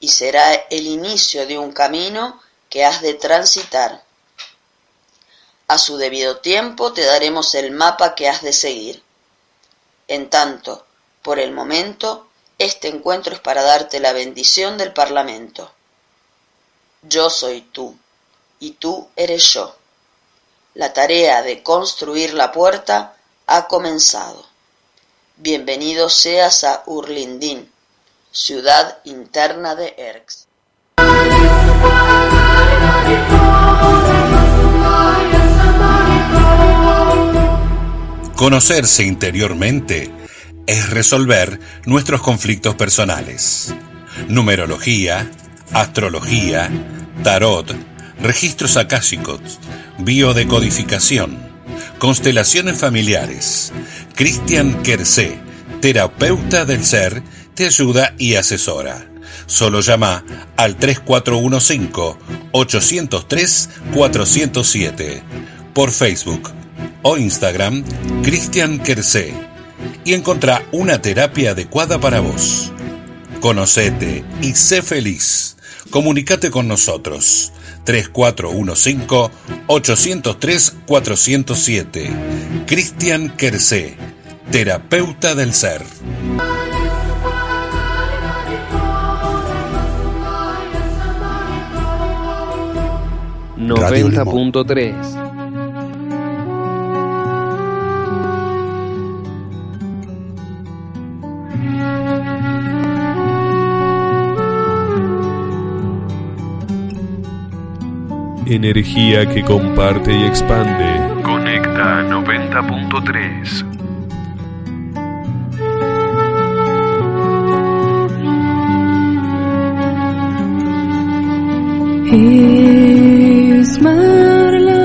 y será el inicio de un camino que has de transitar. A su debido tiempo te daremos el mapa que has de seguir. En tanto, por el momento, este encuentro es para darte la bendición del Parlamento. Yo soy tú, y tú eres yo. La tarea de construir la puerta ha comenzado. Bienvenido seas a Urlindín, ciudad interna de Erx. Conocerse interiormente es resolver nuestros conflictos personales. Numerología, astrología, tarot, registros akáshicos, biodecodificación, constelaciones familiares. Cristian Kersé, terapeuta del ser, te ayuda y asesora. Solo llama al 3415-803-407 por Facebook o Instagram Cristian Kersé y encontrá una terapia adecuada para vos. Conocete y sé feliz. Comunicate con nosotros. 3415-803-407. Cristian Kersé, terapeuta del ser. 90.3 Energía que comparte y expande. Conecta 90.3. Es mar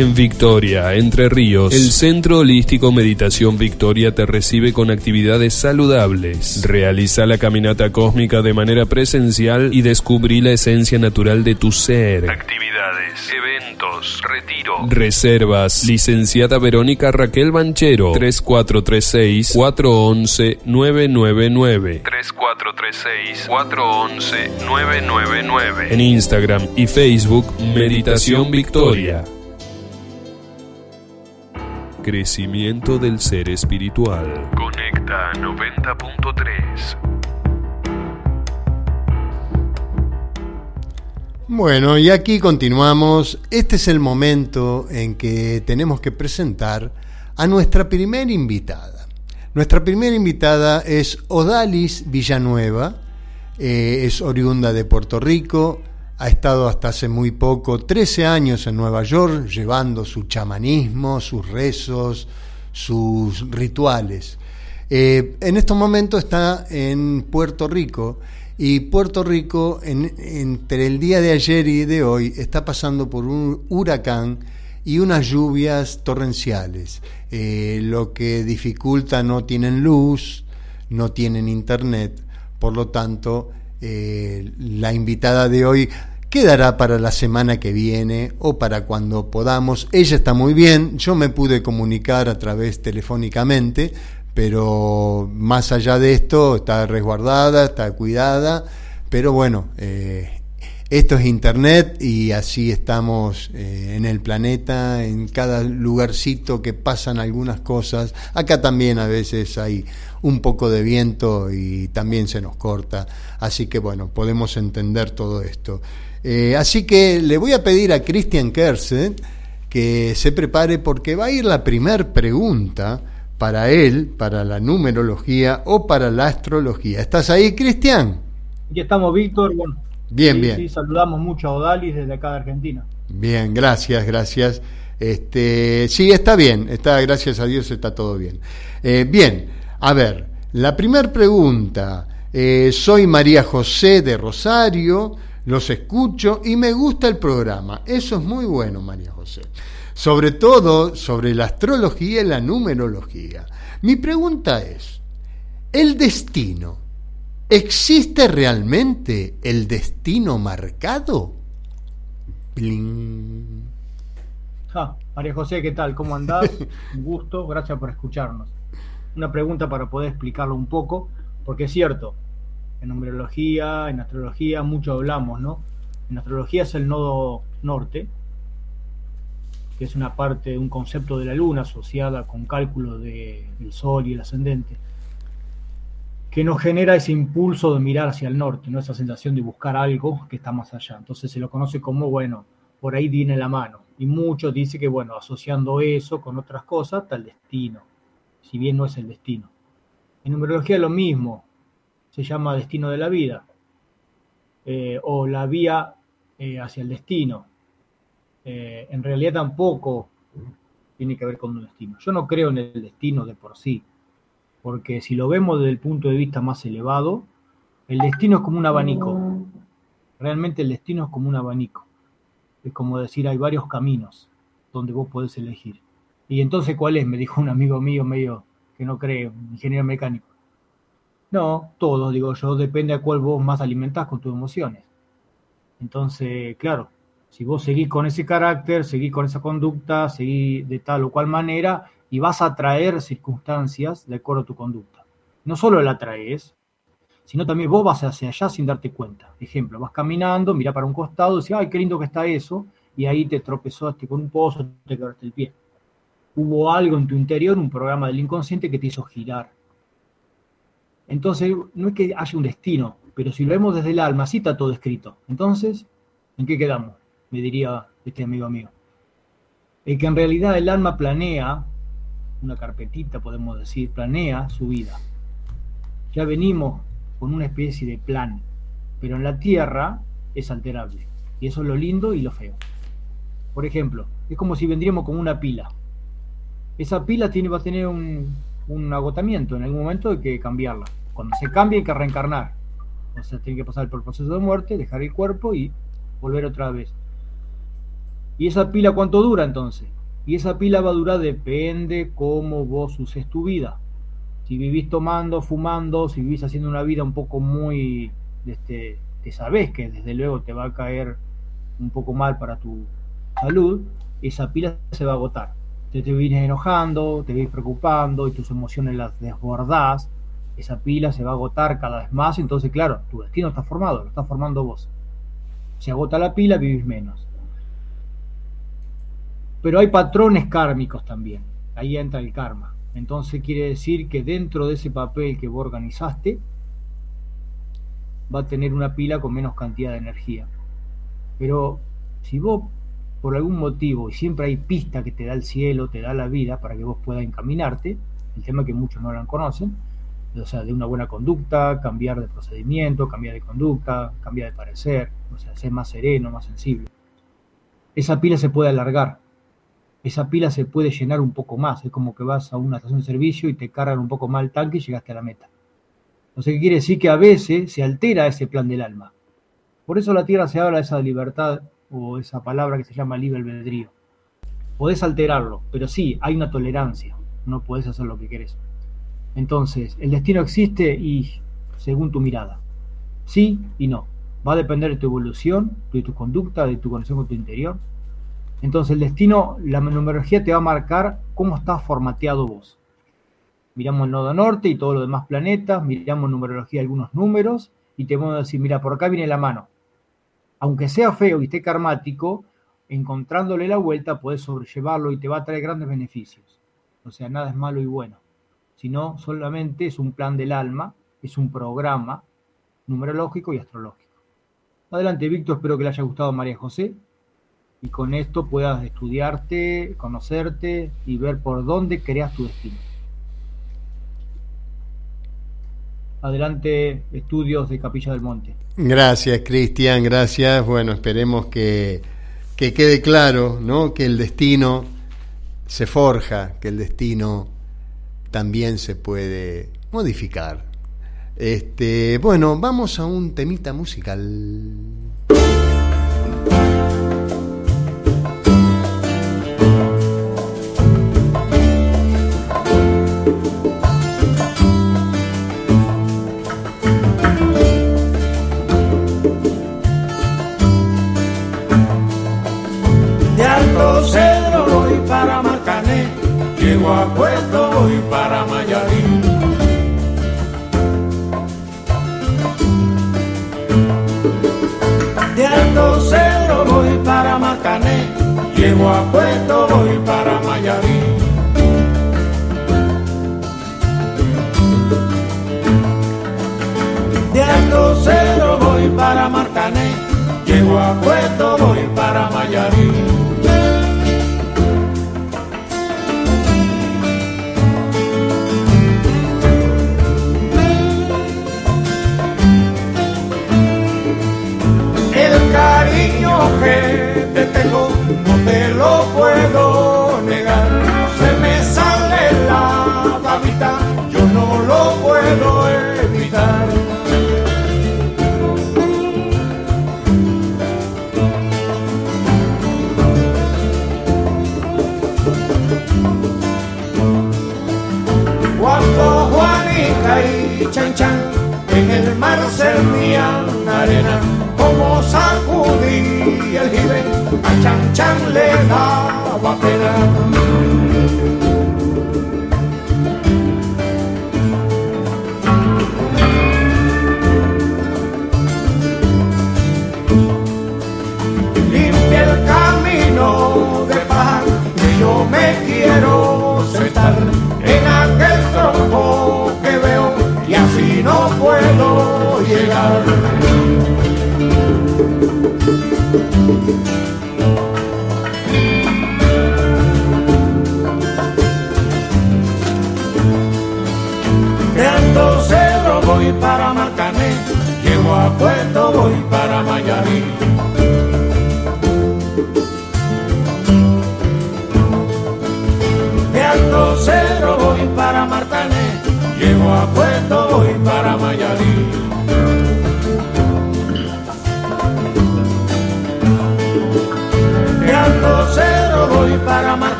En Victoria, Entre Ríos, el Centro Holístico Meditación Victoria te recibe con actividades saludables. Realiza la caminata cósmica de manera presencial y descubrí la esencia natural de tu ser. Actividades, eventos, retiro. Reservas, licenciada Verónica Raquel Banchero, 3436-411-999. 3436-411-999. En Instagram y Facebook, Meditación Victoria. Crecimiento del ser espiritual. Conecta 90.3. Bueno, y aquí continuamos. Este es el momento en que tenemos que presentar a nuestra primera invitada. Nuestra primera invitada es Odalis Villanueva, eh, es oriunda de Puerto Rico, ha estado hasta hace muy poco, 13 años en Nueva York, llevando su chamanismo, sus rezos, sus rituales. Eh, en estos momentos está en Puerto Rico y Puerto Rico en- entre el día de ayer y de hoy está pasando por un huracán y unas lluvias torrenciales, eh, lo que dificulta no tienen luz, no tienen internet, por lo tanto eh, la invitada de hoy quedará para la semana que viene o para cuando podamos. Ella está muy bien, yo me pude comunicar a través telefónicamente, pero más allá de esto está resguardada, está cuidada, pero bueno, eh, esto es Internet y así estamos eh, en el planeta, en cada lugarcito que pasan algunas cosas. Acá también a veces hay un poco de viento y también se nos corta. Así que bueno, podemos entender todo esto. Eh, así que le voy a pedir a Christian Kersen que se prepare porque va a ir la primer pregunta para él, para la numerología o para la astrología. ¿Estás ahí, Cristian? Aquí estamos, Víctor. Bueno, Bien, sí, bien. sí, saludamos mucho a Odalis desde acá de Argentina. Bien, gracias, gracias. Este, sí, está bien, está, gracias a Dios está todo bien. Eh, bien, a ver, la primera pregunta. eh, soy María José de Rosario, los escucho y me gusta el programa. Eso es muy bueno, María José. Sobre todo sobre la astrología y la numerología. Mi pregunta es, ¿el destino? ¿Existe realmente el destino marcado? Bling. Ah, María José, ¿qué tal? ¿Cómo andás? Un gusto, gracias por escucharnos. Una pregunta para poder explicarlo un poco, porque es cierto, en numerología, en astrología, mucho hablamos, ¿no? En astrología es el nodo norte, que es una parte, un concepto de la luna asociada con cálculo de- del sol y el ascendente. que nos genera ese impulso de mirar hacia el norte, ¿no? esa sensación de buscar algo que está más allá. Entonces se lo conoce como, bueno, por ahí viene la mano. Y muchos dicen que, bueno, asociando eso con otras cosas, el destino, si bien no es el destino. En numerología lo mismo, se llama destino de la vida, eh, o la vía eh, hacia el destino. Eh, en realidad tampoco tiene que ver con un destino. Yo no creo en el destino de por sí, porque si lo vemos desde el punto de vista más elevado, el destino es como un abanico. Realmente el destino es como un abanico. Es como decir, hay varios caminos donde vos podés elegir. Y entonces, ¿cuál es? Me dijo un amigo mío medio que no cree, ingeniero mecánico. No, todo, digo yo, depende a cuál vos más alimentás con tus emociones. Entonces, claro, si vos seguís con ese carácter, seguís con esa conducta, seguís de tal o cual manera, y vas a atraer circunstancias de acuerdo a tu conducta. No solo la atraes, sino también vos vas hacia allá sin darte cuenta. Ejemplo, vas caminando, mira para un costado, decís, ay, qué lindo que está eso, y ahí te tropezaste con un pozo, te quebraste el pie. Hubo algo en tu interior, un programa del inconsciente que te hizo girar. Entonces, no es que haya un destino, pero si lo vemos desde el alma, sí está todo escrito. Entonces, ¿en qué quedamos? Me diría este amigo mío. Es que en realidad el alma planea, una carpetita podemos decir, planea su vida. Ya venimos con una especie de plan, pero en la Tierra es alterable. Y eso es lo lindo y lo feo. Por ejemplo, es como si vendríamos con una pila. Esa pila tiene, va a tener un, un agotamiento, en algún momento hay que cambiarla. Cuando se cambia hay que reencarnar. O sea, tiene que pasar por el proceso de muerte, dejar el cuerpo y volver otra vez. ¿Y esa pila cuánto dura entonces? Y esa pila va a durar depende cómo vos uses tu vida. Si vivís tomando, fumando, si vivís haciendo una vida un poco muy, este, que sabés que desde luego te va a caer un poco mal para tu salud, esa pila se va a agotar. Te, te vienes enojando, te vienes preocupando y tus emociones las desbordás, esa pila se va a agotar cada vez más, entonces claro, tu destino está formado, lo está formando vos. Se agota la pila, vivís menos. Pero hay patrones kármicos también, ahí entra el karma. Entonces quiere decir que dentro de ese papel que vos organizaste, va a tener una pila con menos cantidad de energía. Pero si vos, por algún motivo, y siempre hay pista que te da el cielo, te da la vida para que vos puedas encaminarte, el tema que muchos no lo conocen, o sea, de una buena conducta, cambiar de procedimiento, cambiar de conducta, cambiar de parecer, o sea, ser más sereno, más sensible. Esa pila se puede alargar, esa pila se puede llenar un poco más, es como que vas a una estación de servicio y te cargan un poco más el tanque y llegaste a la meta. Sea, ¿qué quiere decir que a veces se altera ese plan del alma. Por eso la Tierra se habla de esa libertad o esa palabra que se llama libre albedrío. Podés alterarlo, pero sí, hay una tolerancia, no podés hacer lo que querés. Entonces, el destino existe y según tu mirada. Sí y no. Va a depender de tu evolución, de tu conducta, de tu conexión con tu interior. Entonces, el destino, la numerología te va a marcar cómo estás formateado vos. Miramos el nodo norte y todos los demás planetas, miramos numerología algunos números y te vamos a decir, mira, por acá viene la mano. Aunque sea feo y esté karmático, encontrándole la vuelta puedes sobrellevarlo y te va a traer grandes beneficios. O sea, nada es malo y bueno sino solamente es un plan del alma, es un programa numerológico y astrológico. Adelante, Víctor, espero que le haya gustado María José y con esto puedas estudiarte, conocerte y ver por dónde creas tu destino. Adelante, estudios de Capilla del Monte. Gracias, Cristian, gracias. Bueno, esperemos que, que quede claro, ¿no? Que el destino se forja, que el destino también se puede modificar. Este, bueno, vamos a un temita musical. voy para Mayarín. De Alto Cedro voy para Macané, llego a Puerto voy para Mayarín. De Alto Cedro voy para Marcané, llego a Puerto voy para Mayarín. El mar servían arena, como sacudí el jibe, a Chan Chan le daba pena. Puedo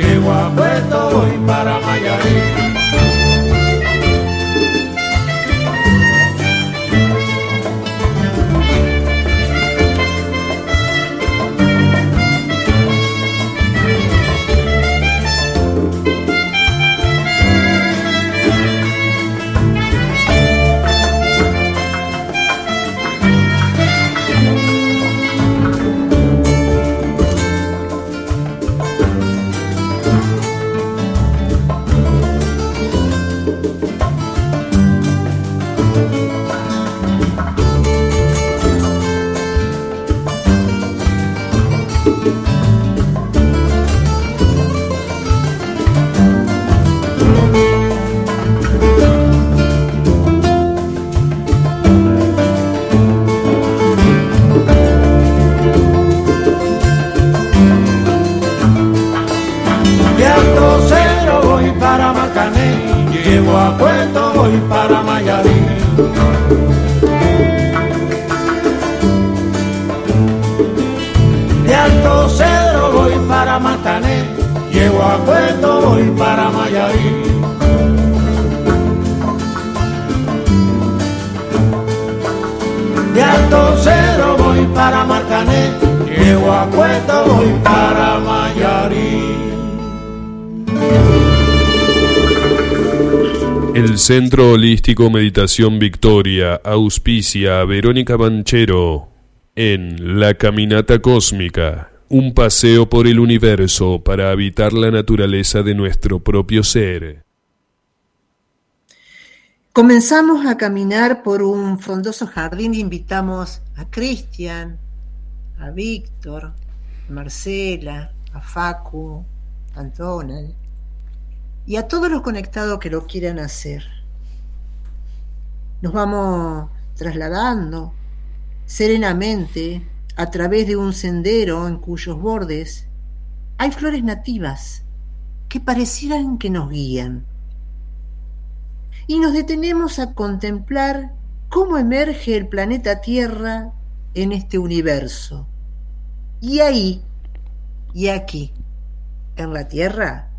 llego a Puerto, voy para Mayarí. Voy para Mayarí. De Alto Cerro voy para Marcané, llego a Puerto, voy para Mayarí. De Alto Cerro voy para Marcané, llego a Puerto, voy para Mayarí. El Centro Holístico Meditación Victoria auspicia a Verónica Banchero en La Caminata Cósmica, un paseo por el universo para habitar la naturaleza de nuestro propio ser. Comenzamos a caminar por un frondoso jardín y invitamos a Cristian, a Víctor, a Marcela, a Facu, a Donald y a todos los conectados que lo quieran hacer. Nos vamos trasladando serenamente a través de un sendero en cuyos bordes hay flores nativas que parecieran que nos guían. Y nos detenemos a contemplar cómo emerge el planeta Tierra en este universo. Y ahí, y aquí, en la Tierra,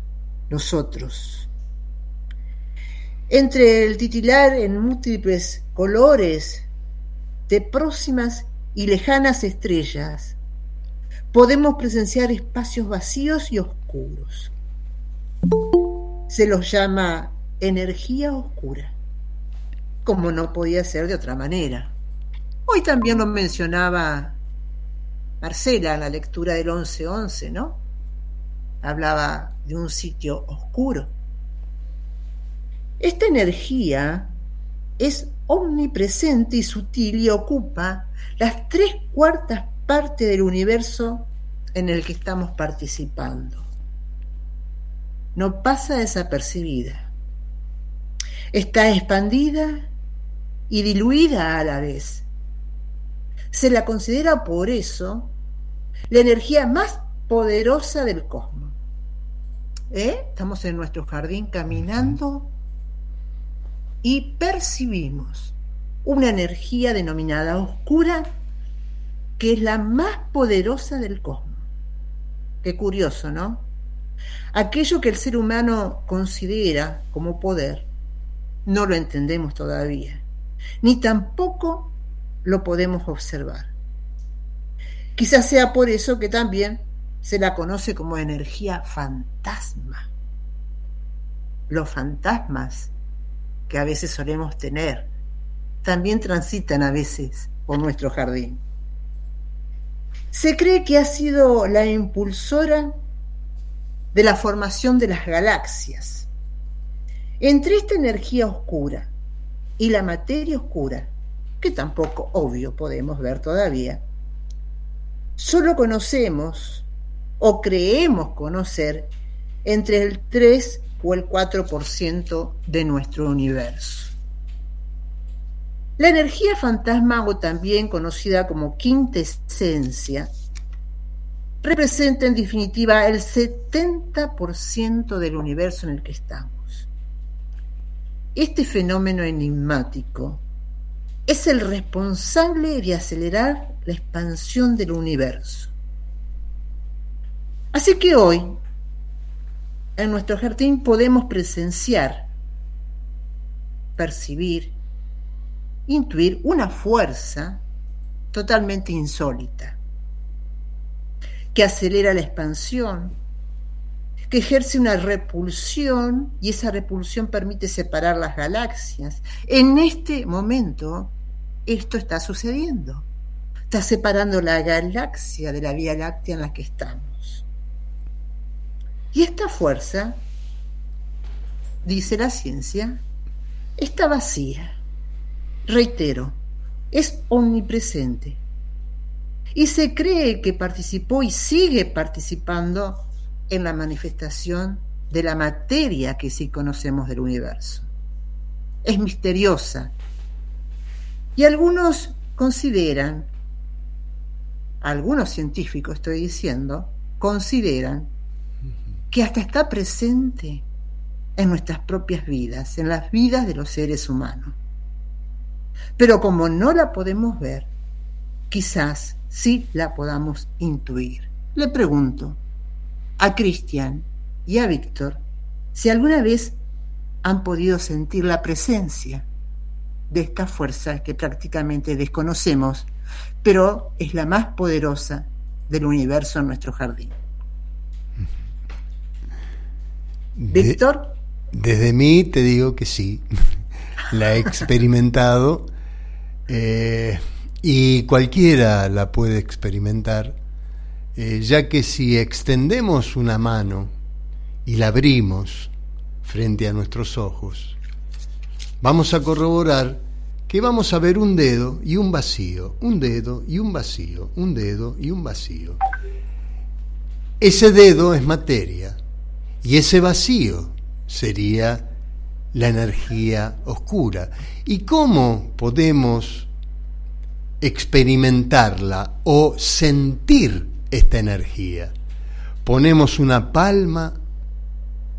nosotros. Entre el titilar en múltiples colores de próximas y lejanas estrellas, podemos presenciar espacios vacíos y oscuros. Se los llama energía oscura, como no podía ser de otra manera. Hoy también lo mencionaba Marcela en la lectura del 1111, ¿no? Hablaba de un sitio oscuro. Esta energía es omnipresente y sutil y ocupa las tres cuartas partes del universo en el que estamos participando. No pasa desapercibida. Está expandida y diluida a la vez. Se la considera por eso la energía más poderosa del cosmos. ¿Eh? Estamos en nuestro jardín caminando y percibimos una energía denominada oscura que es la más poderosa del cosmos. Qué curioso, ¿no? Aquello que el ser humano considera como poder, no lo entendemos todavía, ni tampoco lo podemos observar. Quizás sea por eso que también se la conoce como energía fantasma. Los fantasmas que a veces solemos tener también transitan a veces por nuestro jardín. Se cree que ha sido la impulsora de la formación de las galaxias. Entre esta energía oscura y la materia oscura, que tampoco obvio podemos ver todavía, solo conocemos o creemos conocer entre el 3 o el 4% de nuestro universo. La energía fantasma, o también conocida como quintesencia, representa en definitiva el 70% del universo en el que estamos. Este fenómeno enigmático es el responsable de acelerar la expansión del universo. Así que hoy, en nuestro jardín podemos presenciar, percibir, intuir una fuerza totalmente insólita, que acelera la expansión, que ejerce una repulsión y esa repulsión permite separar las galaxias. En este momento esto está sucediendo. Está separando la galaxia de la Vía Láctea en la que estamos. Y esta fuerza, dice la ciencia, está vacía. Reitero, es omnipresente. Y se cree que participó y sigue participando en la manifestación de la materia que sí conocemos del universo. Es misteriosa. Y algunos consideran, algunos científicos estoy diciendo, consideran que hasta está presente en nuestras propias vidas, en las vidas de los seres humanos. Pero como no la podemos ver, quizás sí la podamos intuir. Le pregunto a Cristian y a Víctor si alguna vez han podido sentir la presencia de esta fuerza que prácticamente desconocemos, pero es la más poderosa del universo en nuestro jardín. De- Víctor, desde mí te digo que sí, la he experimentado eh, y cualquiera la puede experimentar, eh, ya que si extendemos una mano y la abrimos frente a nuestros ojos, vamos a corroborar que vamos a ver un dedo y un vacío, un dedo y un vacío, un dedo y un vacío. Ese dedo es materia y ese vacío sería la energía oscura. ¿Y cómo podemos experimentarla o sentir esta energía? Ponemos una palma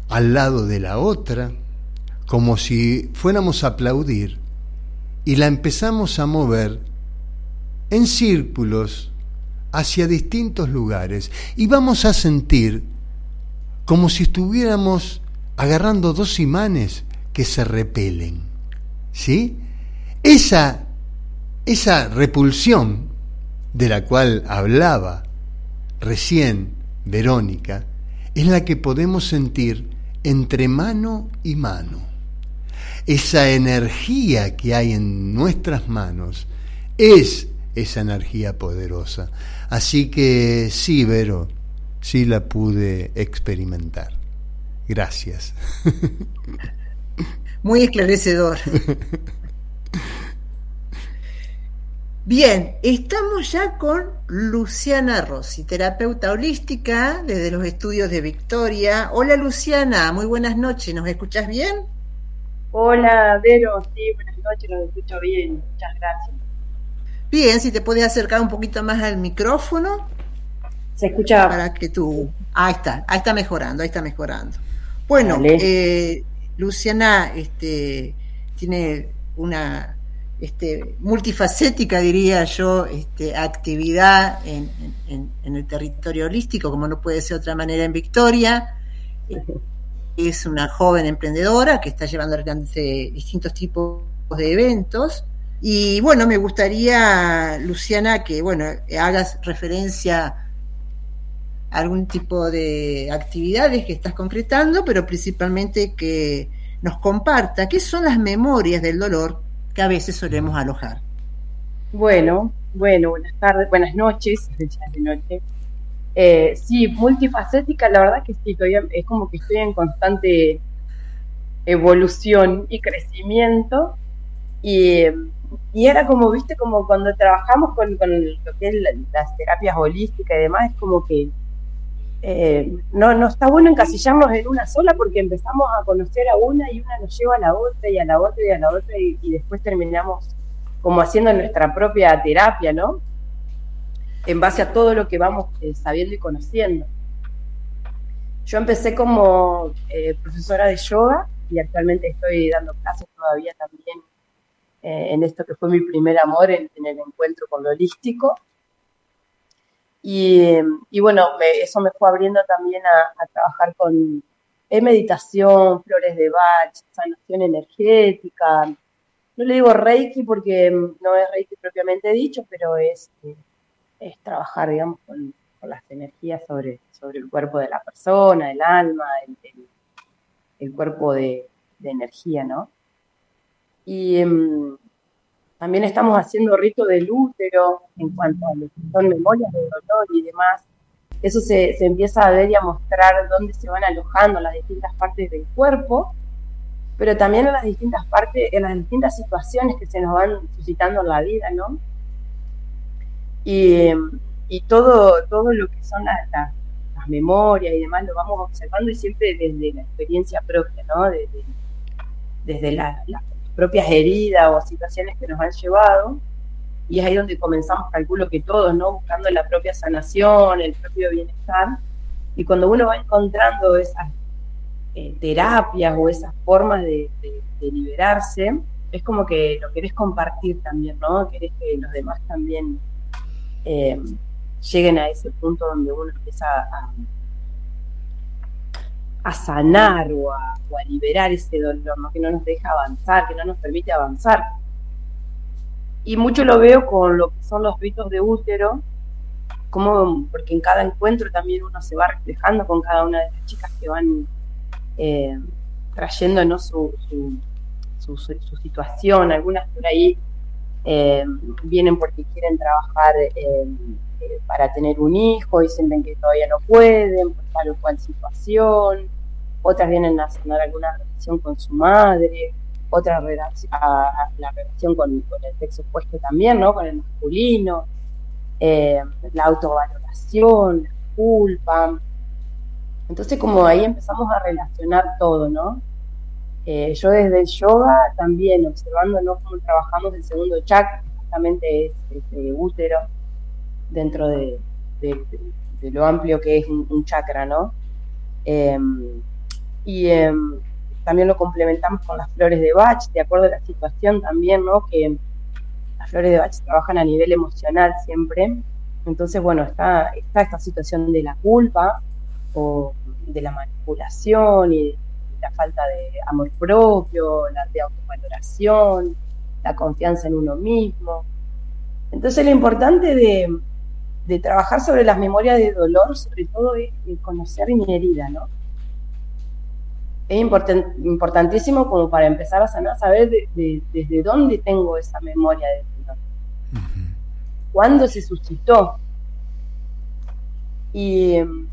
al lado de la otra, como si fuéramos a aplaudir, y la empezamos a mover en círculos hacia distintos lugares, y vamos a sentir como si estuviéramos agarrando dos imanes que se repelen. ¿Sí? Esa, esa repulsión de la cual hablaba recién Verónica es la que podemos sentir entre mano y mano. Esa energía que hay en nuestras manos es esa energía poderosa. Así que sí, Vero, sí la pude experimentar. Gracias. muy esclarecedor. Bien, estamos ya con Luciana Rossi, terapeuta holística desde los estudios de Victoria. Hola Luciana, muy buenas noches, ¿nos escuchas bien? Hola, Vero, sí, buenas noches, los escucho bien, muchas gracias. Bien, si te puedes acercar un poquito más al micrófono. Se escucha. Para que tú. Ahí está, ahí está mejorando, ahí está mejorando. Bueno, eh, Luciana este, tiene una este, multifacética, diría yo, este, actividad en, en- en el territorio holístico, como no puede ser de otra manera en Victoria. Es una joven emprendedora que está llevando adelante distintos tipos de eventos. Y bueno, me gustaría, Luciana, que bueno, hagas referencia algún tipo de actividades que estás concretando, pero principalmente que nos comparta qué son las memorias del dolor que a veces solemos alojar. Bueno, bueno, buenas tardes, buenas noches, de noche. Eh, sí, multifacética, la verdad que sí, todavía es como que estoy en constante evolución y crecimiento. Y, y era como, viste, como cuando trabajamos con, con lo que es la- las terapias holísticas y demás, es como que eh, no, no está bueno encasillarnos en una sola porque empezamos a conocer a una y una nos lleva a la otra y a la otra y a la otra y, después terminamos como haciendo nuestra propia terapia, ¿no? En base a todo lo que vamos eh, sabiendo y conociendo. Yo empecé como eh, profesora de yoga y actualmente estoy dando clases todavía también en esto que fue mi primer amor en, en el encuentro con lo holístico. Y, y bueno, eso me fue abriendo también a, trabajar con meditación, flores de Bach, sanación energética. No le digo Reiki porque no es Reiki propiamente dicho, pero es, eh, es trabajar, digamos, con, las energías sobre, sobre el cuerpo de la persona, el alma, el cuerpo de, de energía, ¿no? Y em, también estamos haciendo rito del útero en cuanto a lo que son memorias de dolor y demás. Eso se, se empieza a ver y a mostrar dónde se van alojando las distintas partes del cuerpo, pero también en las distintas partes, en las distintas situaciones que se nos van suscitando en la vida, ¿no? Y, y todo, todo lo que son las, las- memorias y demás lo vamos observando y siempre desde la experiencia propia, ¿no? Desde, desde la- las propias heridas o situaciones que nos han llevado. Y es ahí donde comenzamos, calculo que todos, ¿no? Buscando la propia sanación, el propio bienestar. Y cuando uno va encontrando esas eh, terapias o esas formas de, liberarse, es como que lo querés compartir también, ¿no? Querés que los demás también eh, lleguen a ese punto donde uno empieza a, a sanar o a, liberar ese dolor, que no nos deja avanzar, que no nos permite avanzar. Y mucho lo veo con lo que son los ritos de útero, como, porque en cada encuentro también uno se va reflejando con cada una de las chicas que van eh, trayéndonos su, situación, algunas por ahí eh, vienen porque quieren trabajar eh, para tener un hijo y sienten que todavía no pueden por tal o cual situación, otras vienen a sanar alguna relación con su madre, otra relac- a- a la relación con, el sexo opuesto también, ¿no? Con el masculino, eh, la autovaloración, la culpa. Entonces como ahí empezamos a relacionar todo, ¿no? Eh, yo desde el yoga también observando ¿no? cómo trabajamos el segundo chakra, justamente es útero, dentro de, lo amplio que es un, chakra, ¿no? Em, y em, también lo complementamos con las flores de Bach, de acuerdo a la situación también, ¿no? Que las flores de Bach trabajan a nivel emocional siempre. Entonces, bueno, está, está esta situación de la culpa o de la manipulación y la falta de amor propio, la de autovaloración, la confianza en uno mismo. Entonces, lo importante de, de trabajar sobre las memorias de dolor, sobre todo, es es conocer mi herida, ¿no? Es importan- importantísimo como para empezar a sanar, saber de- de- desde dónde tengo esa memoria de dolor. ¿Cuándo se suscitó? Y em,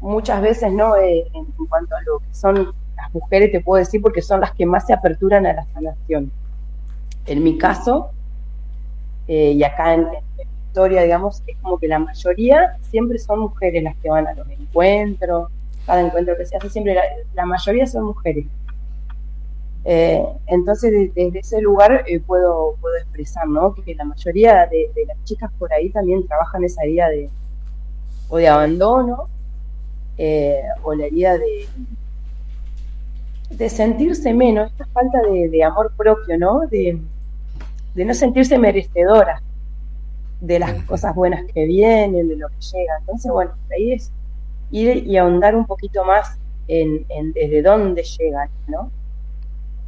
muchas veces, ¿no? Eh, en, en cuanto a lo que son las mujeres, te puedo decir porque son las que más se aperturan a la sanación. En mi caso, eh, y acá en, en Victoria, digamos, es como que la mayoría siempre son mujeres las que van a los encuentros, cada encuentro que se hace, siempre la, mayoría son mujeres. Eh, entonces, de- desde ese lugar eh, puedo, puedo expresar, ¿no? Que la mayoría de, las chicas por ahí también trabajan esa herida de, o de abandono, eh, o la herida de, de sentirse menos, esta falta de, de amor propio, ¿no? De, de no sentirse merecedora de las cosas buenas que vienen, de lo que llega. Entonces, bueno, ahí es ir y ahondar un poquito más en, en desde dónde llegan, ¿no?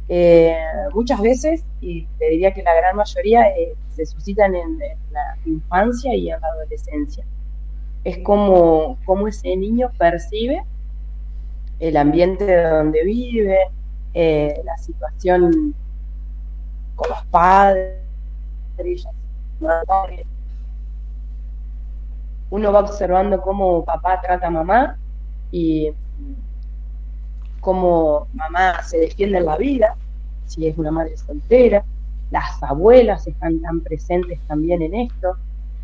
Eh, muchas veces, y te diría que la gran mayoría, eh, se suscitan en, en la infancia y en la adolescencia. Es como, como ese niño percibe el ambiente donde vive, eh, la situación con los padres. Uno va observando cómo papá trata a mamá y cómo mamá se defiende en la vida, si es una madre soltera, las abuelas están tan presentes también en esto.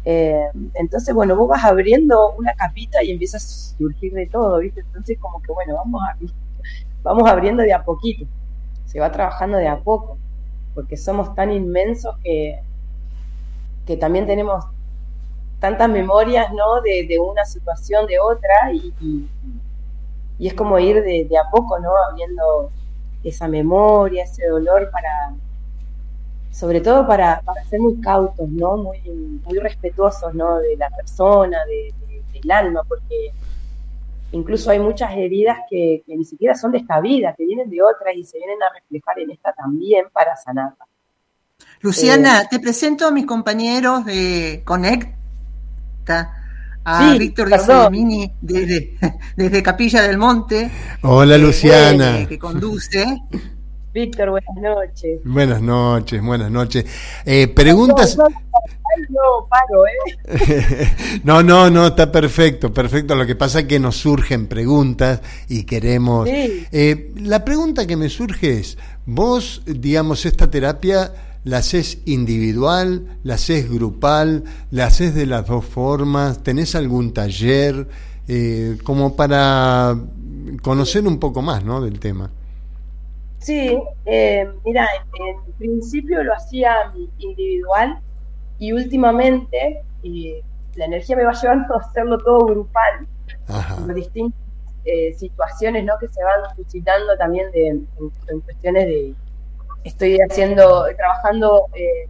Eh, entonces, bueno, vos vas abriendo una capita y empiezas a surgir de todo, ¿viste? Entonces, como que, bueno, vamos, a, vamos abriendo de a poquito, se va trabajando de a poco, porque somos tan inmensos que, que también tenemos tantas memorias, ¿no? De, de una situación, de otra, y, y, y es como ir de, de a poco, ¿no? Abriendo esa memoria, ese dolor para, sobre todo para, para ser muy cautos, ¿no? Muy, muy respetuosos, ¿no? De la persona, de, de- del alma, porque incluso hay muchas heridas que, que ni siquiera son de esta vida, que vienen de otras y se vienen a reflejar en esta también para sanarla. Luciana, te presento a mis compañeros de A Sí, Víctor perdón. Mini desde, desde Capilla del Monte. Hola Luciana. que- que conduce. Víctor, buenas noches. Buenas noches, buenas noches. Eh, preguntas. No, no, no, paro, ¿eh? No, no, no, está perfecto, perfecto. Lo que pasa es que nos surgen preguntas y queremos... Sí. Eh, la pregunta que me surge es, vos, digamos, esta terapia la haces individual, la haces grupal, la haces de las dos formas, tenés algún taller, eh, como para conocer un poco más, ¿no? Del tema. Sí, eh, mira, en, en principio lo hacía individual y últimamente eh, la energía me va llevando a hacerlo todo grupal por distintas eh, situaciones ¿no? que se van suscitando también de, en, en cuestiones de... Estoy haciendo, trabajando eh,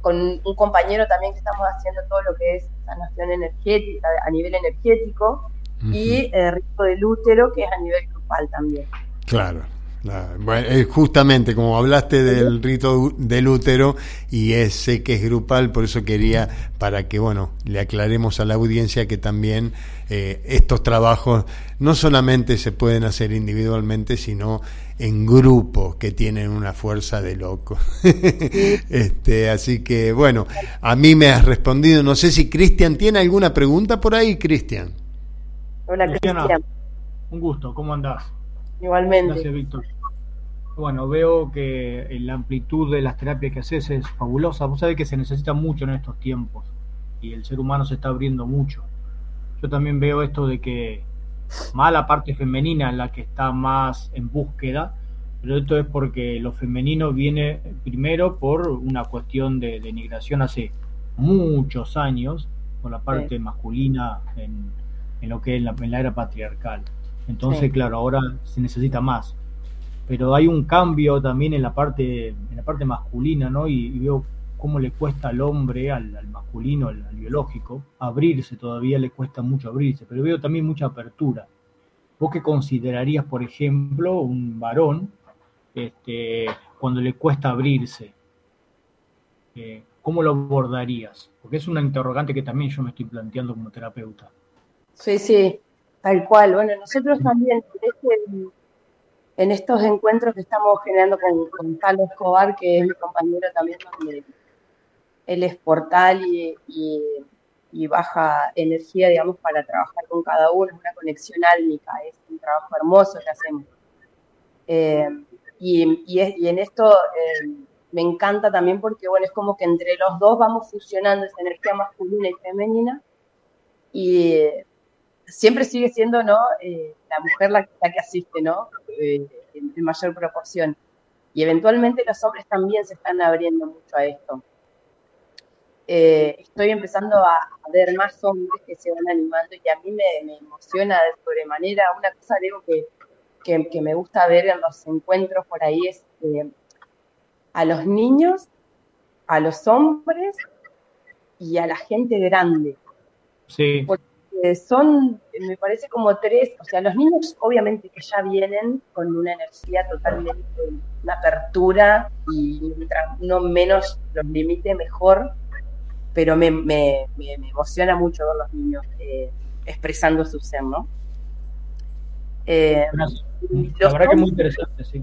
con un compañero también que estamos haciendo todo lo que es sanación energética a nivel energético y eh, rico del útero que es a nivel grupal también. Claro. Bueno, justamente como hablaste del rito del útero y es, sé que es grupal, por eso quería para que bueno le aclaremos a la audiencia que también eh, estos trabajos no solamente se pueden hacer individualmente, sino en grupo que tienen una fuerza de loco. este, así que bueno, a mí me has respondido. No sé si Cristian tiene alguna pregunta por ahí, Cristian. Hola, Cristian. un gusto, ¿cómo andás? Igualmente. Gracias, Víctor. Bueno, veo que la amplitud de las terapias que haces es fabulosa. Vos sabés que se necesita mucho en estos tiempos y el ser humano se está abriendo mucho. Yo también veo esto de que más la parte femenina es la que está más en búsqueda, pero esto es porque lo femenino viene primero por una cuestión de denigración hace muchos años por la parte Sí. masculina en, en lo que es la, en la era patriarcal. Entonces, Sí. claro, ahora se necesita más. Pero hay un cambio también en la parte, en la parte masculina, ¿no? Y, veo cómo le cuesta al hombre, al, masculino, al, biológico, abrirse todavía, le cuesta mucho abrirse, pero veo también mucha apertura. ¿Vos qué considerarías, por ejemplo, un varón este, cuando le cuesta abrirse? Eh, ¿Cómo lo abordarías? Porque es una interrogante que también yo me estoy planteando como terapeuta. Sí, sí, tal cual. Bueno, nosotros también este- en estos encuentros que estamos generando con, con Talo Escobar, que es mi compañero también, donde él es portal y, baja energía, digamos, para trabajar con cada uno, es una conexión álmica, es un trabajo hermoso que hacemos. Eh, y, en esto eh, me encanta también porque, bueno, es como que entre los dos vamos fusionando esa energía masculina y femenina y siempre sigue siendo, ¿no? Eh, la mujer la, la que asiste, ¿no? Eh, en, en mayor proporción. Y eventualmente los hombres también se están abriendo mucho a esto. Eh, estoy empezando a, a ver más hombres que se van animando y a mí me, me emociona de sobremanera. Una cosa, digo, que, que, que me gusta ver en los encuentros por ahí es eh, a los niños, a los hombres y a la gente grande. Sí. Porque son, me parece como tres, o sea, los niños obviamente que ya vienen con una energía totalmente, una apertura y mientras uno menos los limite mejor, pero me, me, me, me emociona mucho ver los niños eh, expresando su ser, ¿no? Eh, La verdad que es muy hombres- interesante, sí.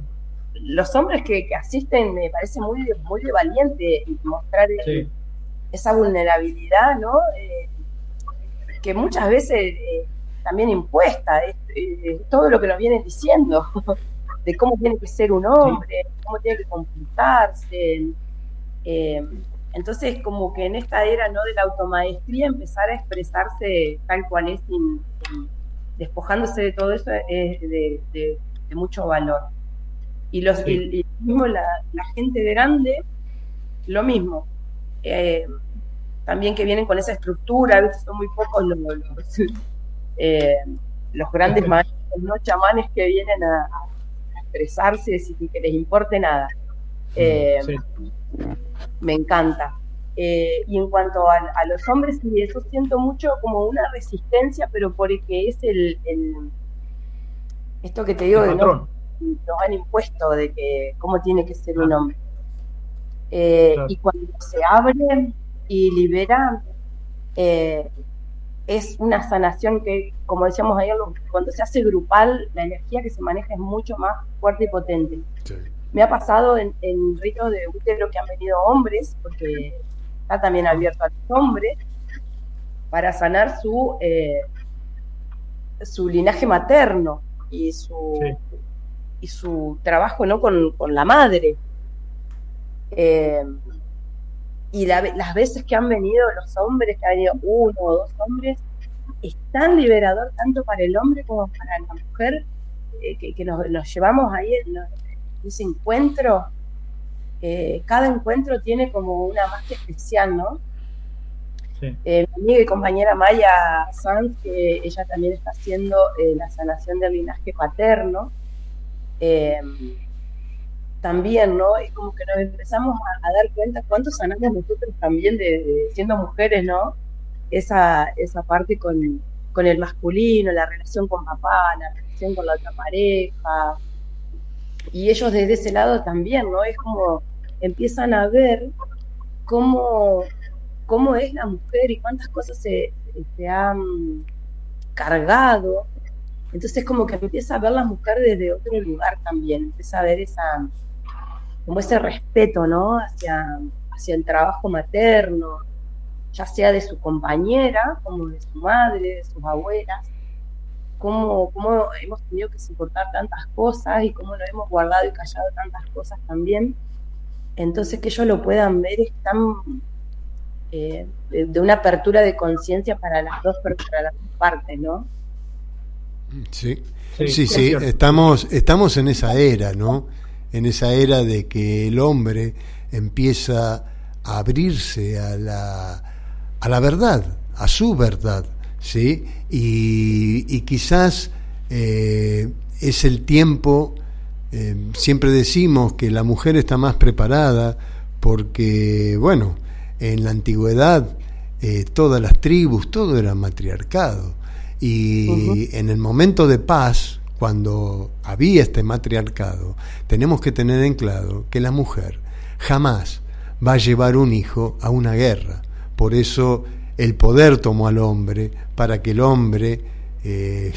los hombres que, que asisten me parece muy, muy valiente mostrar eh, Sí. esa vulnerabilidad, ¿no? Eh, que muchas veces eh, también impuesta, es, eh, todo lo que nos vienen diciendo, de cómo tiene que ser un hombre, cómo tiene que comportarse. eh, entonces, como que en esta era ¿no? de la automaestría, empezar a expresarse tal cual es, sin, sin- despojándose de todo eso, es de, de- de mucho valor. Y, los, Sí. y, y mismo la, la gente grande, lo mismo. Eh, también que vienen con esa estructura, a veces son muy pocos los, los, eh, los grandes maestros, ¿no? chamanes que vienen a, a expresarse sin que les importe nada. Eh, Sí. Me encanta. Eh, y en cuanto a, a los hombres, sí, eso siento mucho como una resistencia, pero porque es el, el- esto que te digo de no, nos han impuesto de que cómo tiene que ser un hombre. Eh, Claro. Y cuando se abre y libera, eh, es una sanación que, como decíamos ayer, cuando se hace grupal, la energía que se maneja es mucho más fuerte y potente. Me ha pasado en, en ritos de útero que han venido hombres, porque está también abierto a los hombres, para sanar su, eh, su linaje materno y su, y su trabajo ¿no? con, con la madre. Eh, y la las veces que han venido los hombres, que ha venido uno o dos hombres, es tan liberador tanto para el hombre como para la mujer, eh, que, que nos, nos llevamos ahí en, ese encuentro. Eh, cada encuentro tiene como una magia especial, ¿no? Sí. Eh, mi amiga y compañera Maya Sanz, que ella también está haciendo la sanación del linaje paterno, también, ¿no? Es como que nos empezamos a, dar cuenta cuánto sanamos nosotros también de, de siendo mujeres, ¿no? Esa, esa parte con, con el masculino, la relación con papá, la relación con la otra pareja. Y ellos desde ese lado también, ¿no? Es como empiezan a ver cómo, cómo es la mujer y cuántas cosas se, se han cargado. Entonces como que empieza a ver la mujer desde otro lugar también, empieza a ver esa, como ese respeto, ¿no? Hacia, hacia el trabajo materno, ya sea de su compañera, como de su madre, de sus abuelas, cómo, cómo hemos tenido que soportar tantas cosas y cómo lo hemos guardado y callado tantas cosas también. Entonces que ellos lo puedan ver es tan eh, de, de una apertura de conciencia para las dos para las dos partes, ¿no? Sí, Sí, sí, sí, estamos, estamos en esa era, ¿no? En esa era de que el hombre empieza a abrirse a la, a la verdad, a su verdad, ¿sí? Y, y quizás eh, es el tiempo, eh, siempre decimos que la mujer está más preparada porque, bueno, en la antigüedad eh, todas las tribus, todo era matriarcado. Y en el momento de paz, cuando había este matriarcado, tenemos que tener en claro que la mujer jamás va a llevar un hijo a una guerra. Por eso el poder tomó al hombre para que el hombre eh,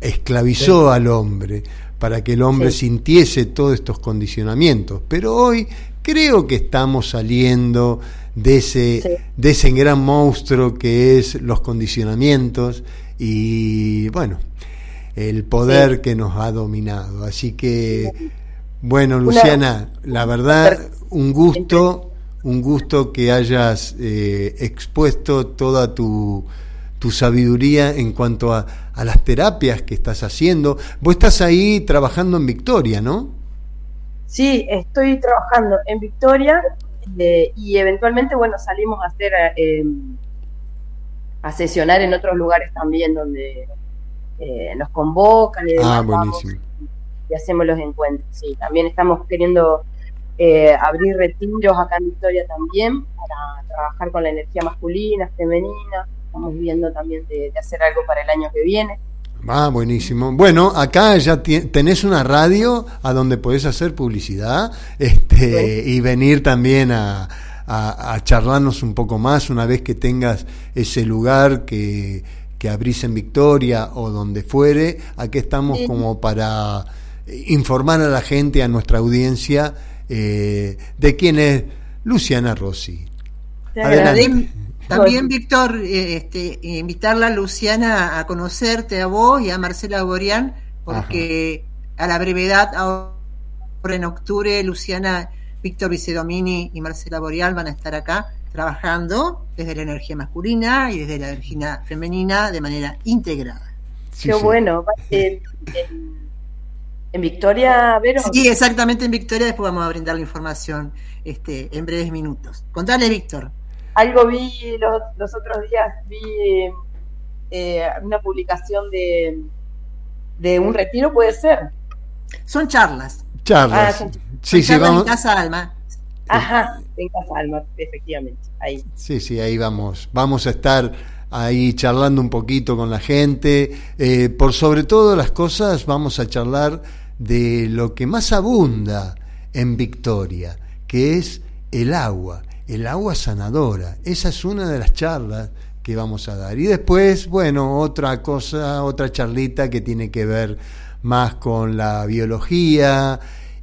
esclavizó Sí. al hombre, para que el hombre Sí. sintiese todos estos condicionamientos. Pero hoy creo que estamos saliendo de ese, de ese gran monstruo que es los condicionamientos y bueno, el poder que nos ha dominado. Así que Bueno, Luciana, la verdad, un gusto, un gusto que hayas eh, expuesto toda tu, tu sabiduría en cuanto a, a las terapias que estás haciendo. Vos estás ahí trabajando en Victoria, ¿no? Sí, estoy trabajando en Victoria eh, y eventualmente, bueno, salimos a hacer, eh, a sesionar en otros lugares también donde eh, nos convocan y demás, Ah, vamos buenísimo. y hacemos los encuentros. Sí, también estamos queriendo eh, abrir retiros acá en Victoria también para trabajar con la energía masculina, femenina. Estamos viendo también de, de hacer algo para el año que viene. Ah, buenísimo. Bueno, acá ya tenés una radio a donde podés hacer publicidad este, y venir también a, a- a charlarnos un poco más una vez que tengas ese lugar que, que abrís en Victoria o donde fuere. Aquí estamos Sí. como para informar a la gente, a nuestra audiencia, eh, de quién es Luciana Rossi. Adelante. También, Víctor, eh, este, invitarla a Luciana a conocerte a vos y a Marcela Borián, porque a la brevedad, ahora en octubre, Luciana, Víctor Vicedomini y Marcela Borián van a estar acá trabajando desde la energía masculina y desde la energía femenina de manera integrada. Qué bueno. En, en- en Victoria, Vero. Sí, exactamente en Victoria, después vamos a brindar la información este, en breves minutos. Contale, Víctor. Algo vi los, los otros días, vi eh, una publicación de, de un retiro, puede ser. Son charlas. Charlas. Ah, son- sí, sí, charlas vamos. en Casa Alma. Ajá, en Casa Alma, efectivamente. Ahí. Sí, sí, ahí vamos. Vamos a estar ahí charlando un poquito con la gente. Eh, por sobre todo las cosas, vamos a charlar de lo que más abunda en Victoria, que es el agua, el agua sanadora. Esa es una de las charlas que vamos a dar. Y después, bueno, otra cosa, otra charlita que tiene que ver más con la biología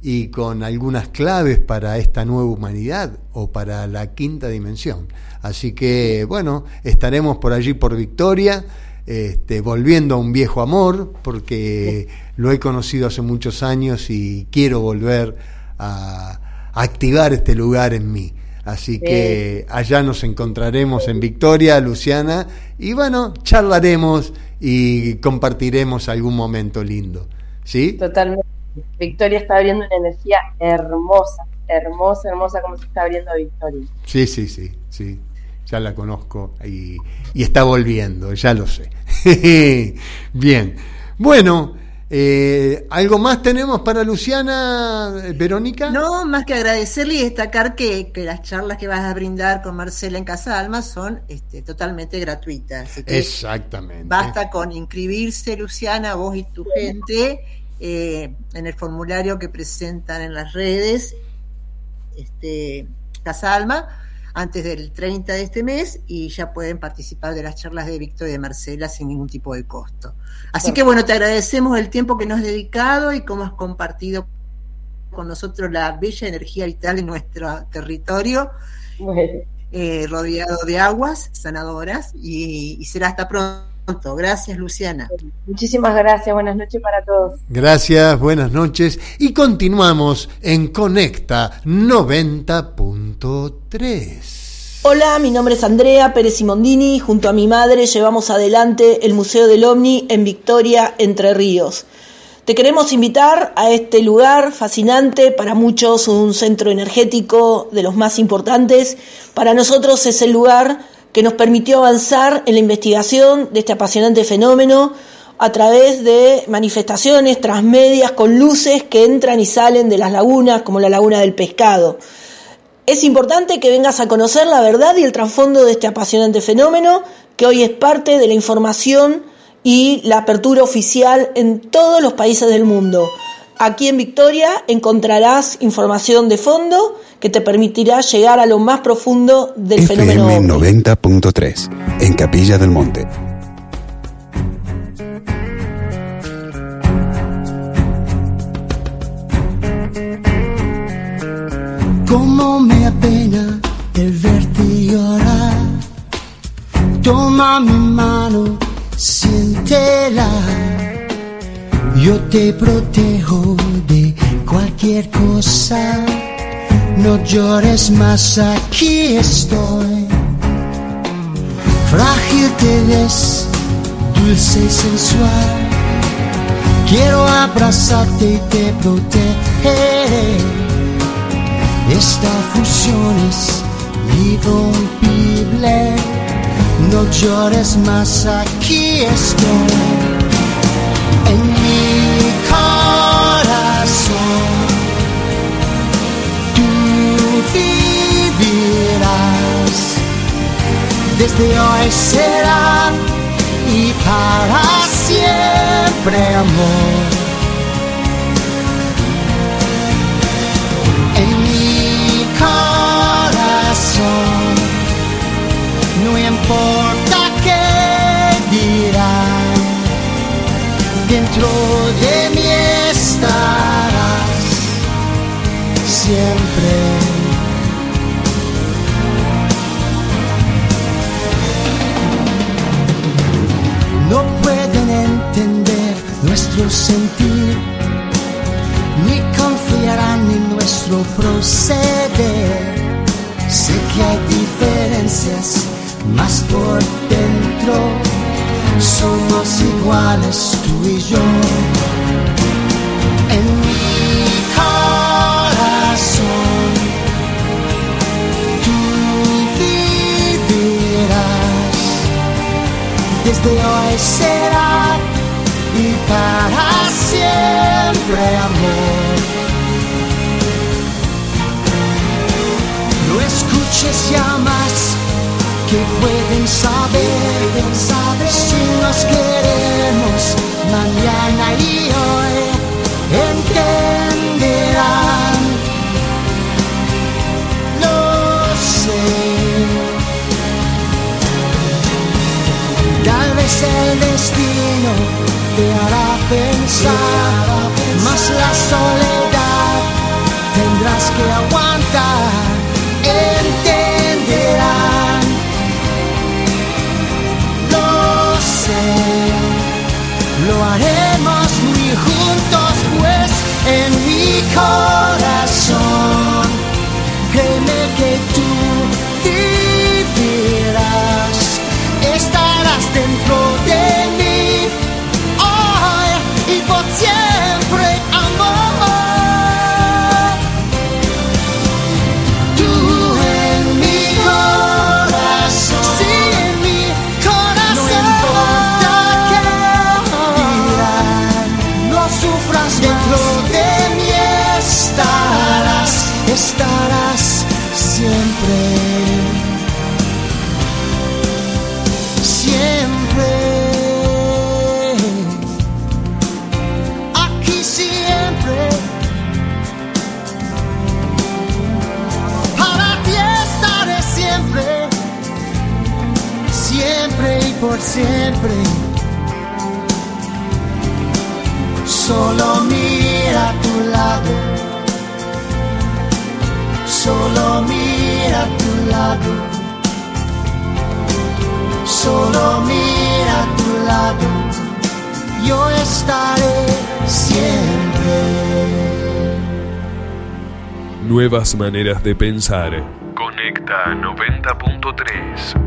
y con algunas claves para esta nueva humanidad o para la quinta dimensión. Así que, bueno, estaremos por allí por Victoria, este, volviendo a un viejo amor, porque lo he conocido hace muchos años y quiero volver a, a activar este lugar en mí. Así que allá nos encontraremos en Victoria, Luciana, y bueno, charlaremos y compartiremos algún momento lindo. ¿Sí? Totalmente. Victoria está abriendo una energía hermosa, hermosa, hermosa, como se está abriendo Victoria. Sí, sí, sí, sí. Ya la conozco y, y está volviendo, ya lo sé. Bien. Bueno, eh, ¿algo más tenemos para Luciana, Verónica? No, más que agradecerle y destacar que, que las charlas que vas a brindar con Marcela en Casa Alma son este, totalmente gratuitas. Así que Exactamente. basta con inscribirse, Luciana, vos y tu gente, eh, en el formulario que presentan en las redes, este, Casa Alma, antes del 30 de este mes y ya pueden participar de las charlas de Víctor y de Marcela sin ningún tipo de costo. Así que bueno, te agradecemos el tiempo que nos has dedicado y cómo has compartido con nosotros la bella energía vital en nuestro territorio, eh, rodeado de aguas sanadoras y, y será hasta pronto. Gracias, Luciana. Muchísimas gracias, buenas noches para todos. Gracias, buenas noches y continuamos en Conecta 90.3. Hola, mi nombre es Andrea Pérez Simondini. Junto a mi madre llevamos adelante el Museo del OVNI en Victoria, Entre Ríos. Te queremos invitar a este lugar fascinante, para muchos un centro energético de los más importantes. Para nosotros es el lugar que nos permitió avanzar en la investigación de este apasionante fenómeno a través de manifestaciones transmedias con luces que entran y salen de las lagunas, como la laguna del pescado. Es importante que vengas a conocer la verdad y el trasfondo de este apasionante fenómeno, que hoy es parte de la información y la apertura oficial en todos los países del mundo. Aquí en Victoria encontrarás información de fondo que te permitirá llegar a lo más profundo del fenómeno. FM ovni. 90.3 en Capilla del Monte. Cómo me apena el verte llorar. Toma mi mano, siéntela. Yo te protejo de cualquier cosa. No llores más, aquí estoy. Frágil te ves, dulce y sensual. Quiero abrazarte y te protegeré. Esta fusión es irrompible. No llores más, aquí estoy. Desde hoy será y para siempre amor. En mi corazón no importa qué dirán, dentro de mí estarás siempre. Sentir, ni confiarán en nuestro proceder. Sé que hay diferencias, más por dentro somos iguales tú y yo. En mi corazón tú vivirás. Desde hoy será para siempre amor. No escuches ya más que pueden saber, saber si nos queremos mañana y hoy entenderán. Lo sé. Tal vez el destino te hará pensar, más la soledad tendrás que aguantar. Entenderán, lo sé, lo haremos muy juntos, pues en mi corazón, por siempre. Solo mira a tu lado. Solo mira a tu lado solo mira a tu lado, yo estaré siempre. Nuevas maneras de pensar. Conecta 90.3.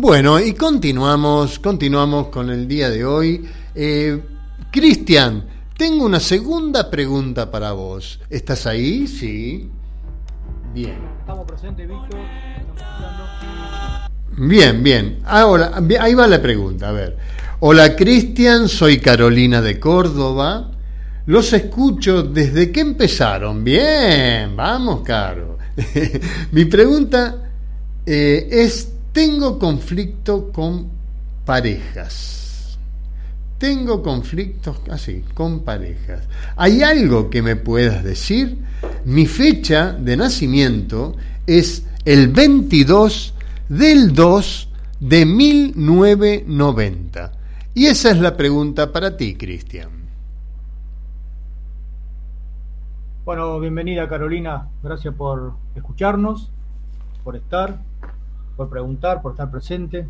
Bueno, y continuamos, continuamos con el día de hoy. Eh, Cristian, tengo una segunda pregunta para vos. ¿Estás ahí? Sí. Bien. Estamos presentes, Víctor. Bien, bien. Ahora, ahí va la pregunta. A ver. Hola Cristian, soy Carolina de Córdoba. Los escucho desde que empezaron. Bien, vamos, Caro. Mi pregunta eh, es, tengo conflicto con parejas. Tengo conflictos así, con parejas. ¿Hay algo que me puedas decir? Mi fecha de nacimiento es el 22 del 2 de 1990. Y esa es la pregunta para ti, Cristian. Bueno, bienvenida Carolina. Gracias por escucharnos, por estar, por preguntar, por estar presente,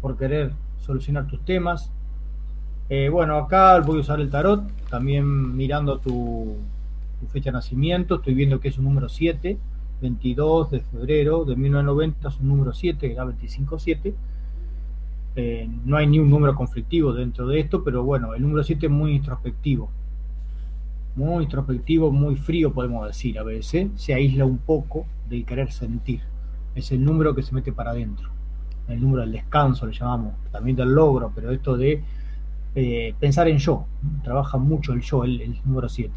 por querer solucionar tus temas. Eh, bueno, acá voy a usar el tarot, también mirando tu, fecha de nacimiento, estoy viendo que es un número 7, 22 de febrero de 1990, es un número 7, que da 25-7. Eh, no hay ni un número conflictivo dentro de esto, pero bueno, el número 7 es muy introspectivo. Muy introspectivo, muy frío, podemos decir a veces. Se aísla un poco del querer sentir. Es el número que se mete para adentro. El número del descanso, le llamamos. También del logro, pero esto de eh, pensar en yo. Trabaja mucho el yo, el, número 7.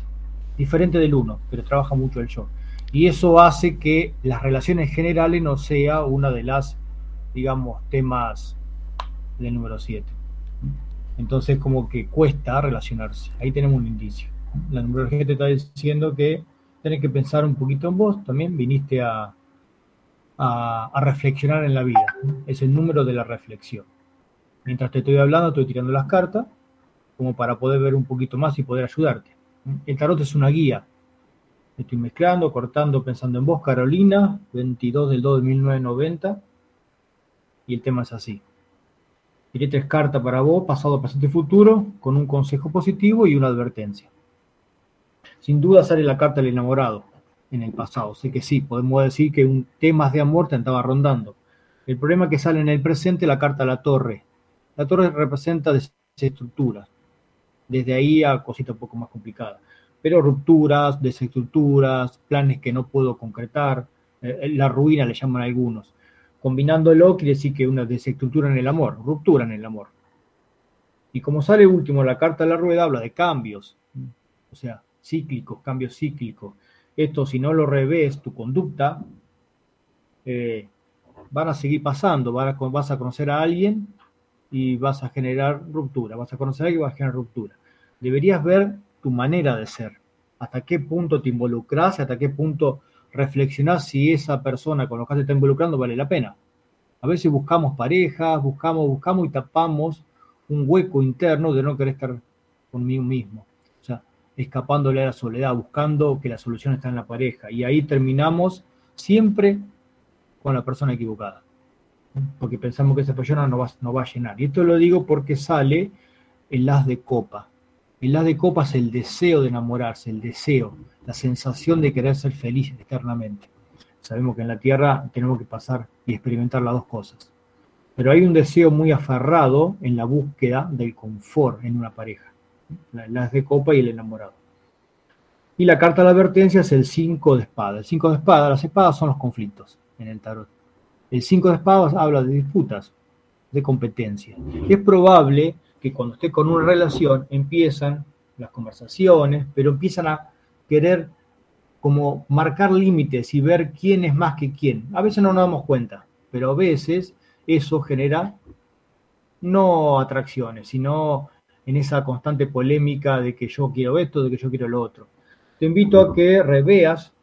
Diferente del 1, pero trabaja mucho el yo. Y eso hace que las relaciones generales no sea una de las, digamos, temas del número 7. Entonces como que cuesta relacionarse. Ahí tenemos un indicio. La numerología te está diciendo que tenés que pensar un poquito en vos también. Viniste a, a, reflexionar en la vida. Es el número de la reflexión. Mientras te estoy hablando, estoy tirando las cartas como para poder ver un poquito más y poder ayudarte. El tarot es una guía. Estoy mezclando, cortando, pensando en vos, Carolina, 22 del 2 de 1990. Y el tema es así. Tiré tres cartas para vos, pasado, presente y futuro, con un consejo positivo y una advertencia. Sin duda sale la carta del enamorado en el pasado. Sé que sí, podemos decir que un temas de amor te andaba rondando. El problema que sale en el presente la carta la torre. La torre representa desestructuras. Desde ahí a cositas un poco más complicadas. Pero rupturas, desestructuras, planes que no puedo concretar, eh, la ruina le llaman algunos. Combinándolo quiere decir que una desestructura en el amor, ruptura en el amor. Y como sale último la carta de la rueda, habla de cambios, o sea, cíclicos, cambios cíclicos. Esto, si no lo revés, tu conducta, eh, van a seguir pasando, a- vas a conocer a alguien y vas a generar ruptura, vas a conocer a alguien y vas a generar ruptura. Deberías ver tu manera de ser, hasta qué punto te involucras, hasta qué punto reflexionás si esa persona con la que te está involucrando vale la pena. A veces buscamos parejas, buscamos, buscamos y tapamos un hueco interno de no querer estar conmigo mismo. Escapándole a la soledad, buscando que la solución está en la pareja. Y ahí terminamos siempre con la persona equivocada. Porque pensamos que esa persona no va, no va a llenar. Y esto lo digo porque sale el as de copa. El as de copa es el deseo de enamorarse, el deseo, la sensación de querer ser feliz eternamente. Sabemos que en la tierra tenemos que pasar y experimentar las dos cosas. Pero hay un deseo muy aferrado en la búsqueda del confort en una pareja. La- El as de copa y el enamorado. Y la carta de la advertencia es el 5 de espada. El 5 de espada, las espadas son los conflictos en el tarot. El 5 de espadas habla de disputas, de competencia. Es probable que cuando esté con una relación empiezan las conversaciones, pero empiezan a querer como marcar límites y ver quién es más que quién. A veces no nos damos cuenta, pero a veces eso genera no atracciones, sino en esa constante polémica de que yo quiero esto, de que yo quiero lo otro. Te invito a que reveas,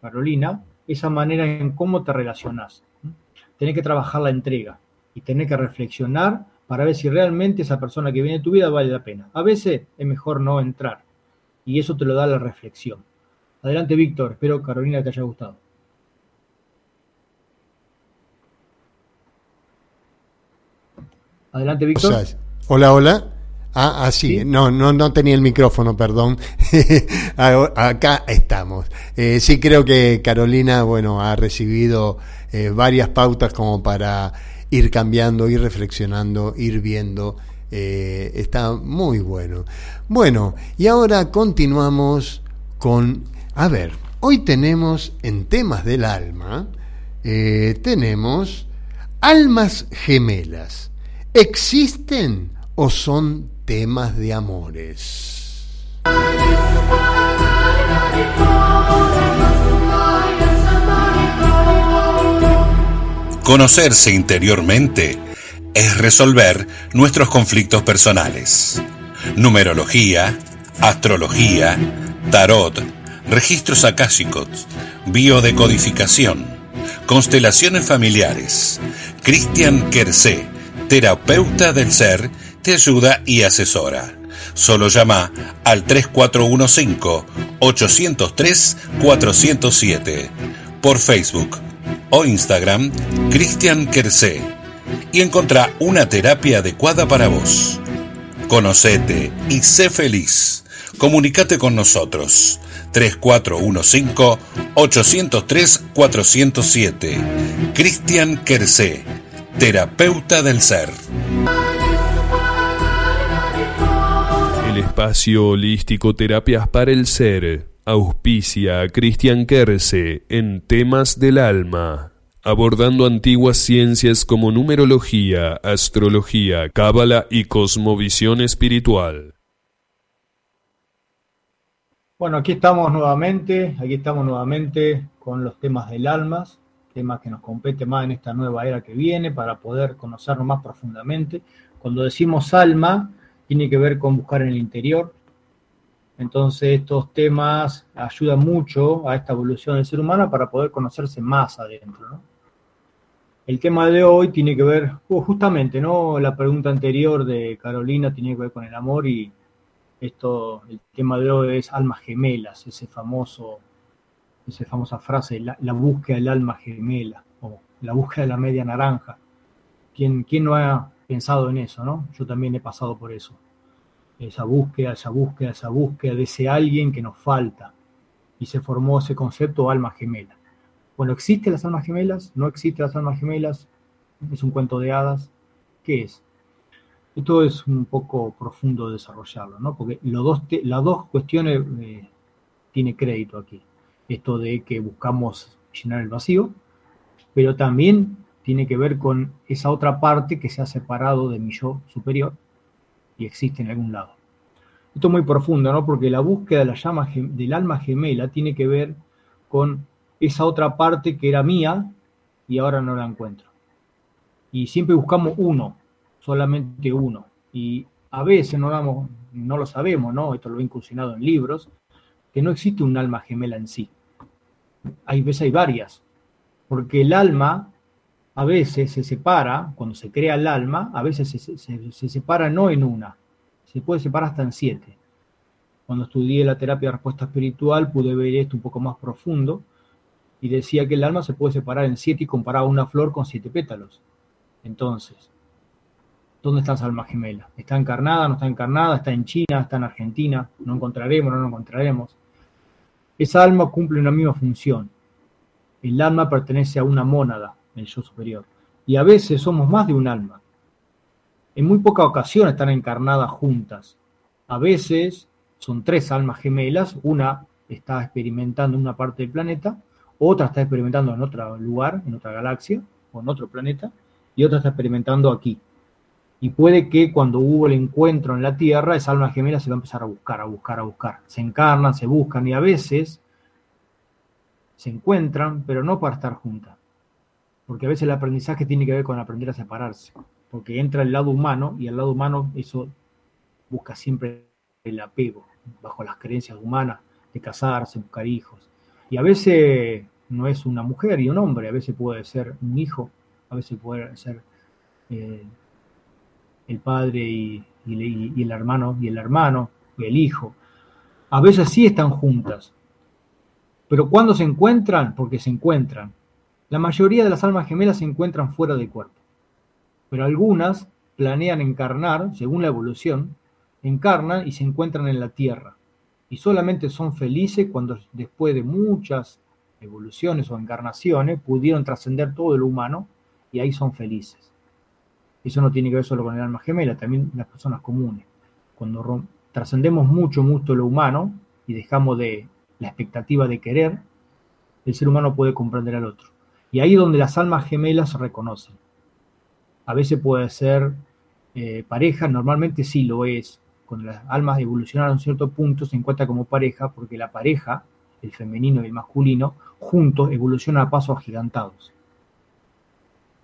Carolina, esa manera en cómo te relacionas. Tenés que trabajar la entrega y tenés que reflexionar para ver si realmente esa persona que viene a tu vida vale la pena. A veces es mejor no entrar y eso te lo da la reflexión. Adelante, Víctor. Espero, Carolina, te haya gustado. Adelante, Víctor. Hola, hola. Ah, ah, sí, no, no, no tenía el micrófono, perdón. Acá estamos. Eh, sí, creo que Carolina, bueno, ha recibido eh, varias pautas como para ir cambiando, ir reflexionando, ir viendo. Eh, está muy bueno. Bueno, y ahora continuamos con, a ver, hoy tenemos en temas del alma, tenemos almas gemelas. ¿Existen o son temas de amores? Conocerse interiormente es resolver nuestros conflictos personales. Numerología, astrología, tarot, registros akáshicos, biodecodificación, constelaciones familiares. Cristian Kersé, terapeuta del ser, te ayuda y asesora. Solo llama al 3415-803-407 por Facebook o Instagram Cristian Kersé y encontrá una terapia adecuada para vos. Conocete y sé feliz. Comunicate con nosotros. 3415-803-407. Cristian Quercé, terapeuta del ser. El espacio holístico Terapias para el Ser auspicia a Cristian Kerse en temas del alma, abordando antiguas ciencias como numerología, astrología, cábala y cosmovisión espiritual. Bueno, aquí estamos nuevamente, aquí estamos nuevamente con los temas del alma, temas que nos compete más en esta nueva era que viene para poder conocernos más profundamente. Cuando decimos alma, tiene que ver con buscar en el interior. Entonces estos temas ayudan mucho a esta evolución del ser humano para poder conocerse más adentro. ¿no? El tema de hoy tiene que ver, justamente, ¿no? La pregunta anterior de Carolina tiene que ver con el amor y esto, el tema de hoy es almas gemelas, ese famoso, esa famosa frase, la, la búsqueda del alma gemela, o la búsqueda de la media naranja. ¿Quién, ¿Quién no ha pensado en eso, no? Yo también he pasado por eso. Esa búsqueda, esa búsqueda, esa búsqueda de ese alguien que nos falta. Y se formó ese concepto alma gemela. Bueno, ¿existen las almas gemelas? ¿No existen las almas gemelas? ¿Es un cuento de hadas? ¿Qué es? Esto es un poco profundo desarrollarlo, ¿no? Porque los dos te- las dos cuestiones eh, tiene crédito aquí. Esto de que buscamos llenar el vacío, pero también tiene que ver con esa otra parte que se ha separado de mi yo superior y existe en algún lado. Esto es muy profundo, ¿no? Porque la búsqueda de la llama del alma gemela tiene que ver con esa otra parte que era mía y ahora no la encuentro. Y siempre buscamos uno, solamente uno. Y a veces no, damos, no lo sabemos, ¿no? Esto lo he incursionado en libros, que no existe un alma gemela en sí. Hay veces hay varias, porque el alma a veces se separa, cuando se crea el alma, a veces se, se- se separa no en una, se puede separar hasta en siete. Cuando estudié la terapia de respuesta espiritual pude ver esto un poco más profundo y decía que el alma se puede separar en siete y comparaba una flor con siete pétalos. Entonces, ¿dónde está esa alma gemela? ¿Está encarnada? ¿No está encarnada? ¿Está en China? ¿Está en Argentina? ¿No encontraremos? ¿No lo encontraremos? Esa alma cumple una misma función. El alma pertenece a una mónada, el yo superior. Y a veces somos más de un alma. En muy pocas ocasiones están encarnadas juntas. A veces son tres almas gemelas, una está experimentando en una parte del planeta, otra está experimentando en otro lugar, en otra galaxia o en otro planeta, y otra está experimentando aquí. Y puede que cuando hubo el encuentro en la Tierra, esa alma gemela se va a empezar a buscar, a buscar, a buscar. Se encarnan, se buscan y a veces se encuentran, pero no para estar juntas. Porque a veces el aprendizaje tiene que ver con aprender a separarse. Porque entra el lado humano y el lado humano eso busca siempre el apego, bajo las creencias humanas de casarse, buscar hijos. Y a veces no es una mujer y un hombre, a veces puede ser un hijo, a veces puede ser eh, el padre y, y el hermano y el hermano y el hijo. A veces sí están juntas, pero cuando se encuentran, porque se encuentran, la mayoría de las almas gemelas se encuentran fuera del cuerpo, pero algunas planean encarnar, según la evolución, encarnan y se encuentran en la Tierra, y solamente son felices cuando después de muchas evoluciones o encarnaciones pudieron trascender todo lo humano y ahí son felices. Eso no tiene que ver solo con el alma gemela, también las personas comunes. Cuando trascendemos mucho, mucho lo humano y dejamos de la expectativa de querer, el ser humano puede comprender al otro. Y ahí es donde las almas gemelas se reconocen. A veces puede ser eh, pareja, normalmente sí lo es. Cuando las almas evolucionan a un cierto punto se encuentra como pareja porque la pareja, el femenino y el masculino, juntos evolucionan a pasos agigantados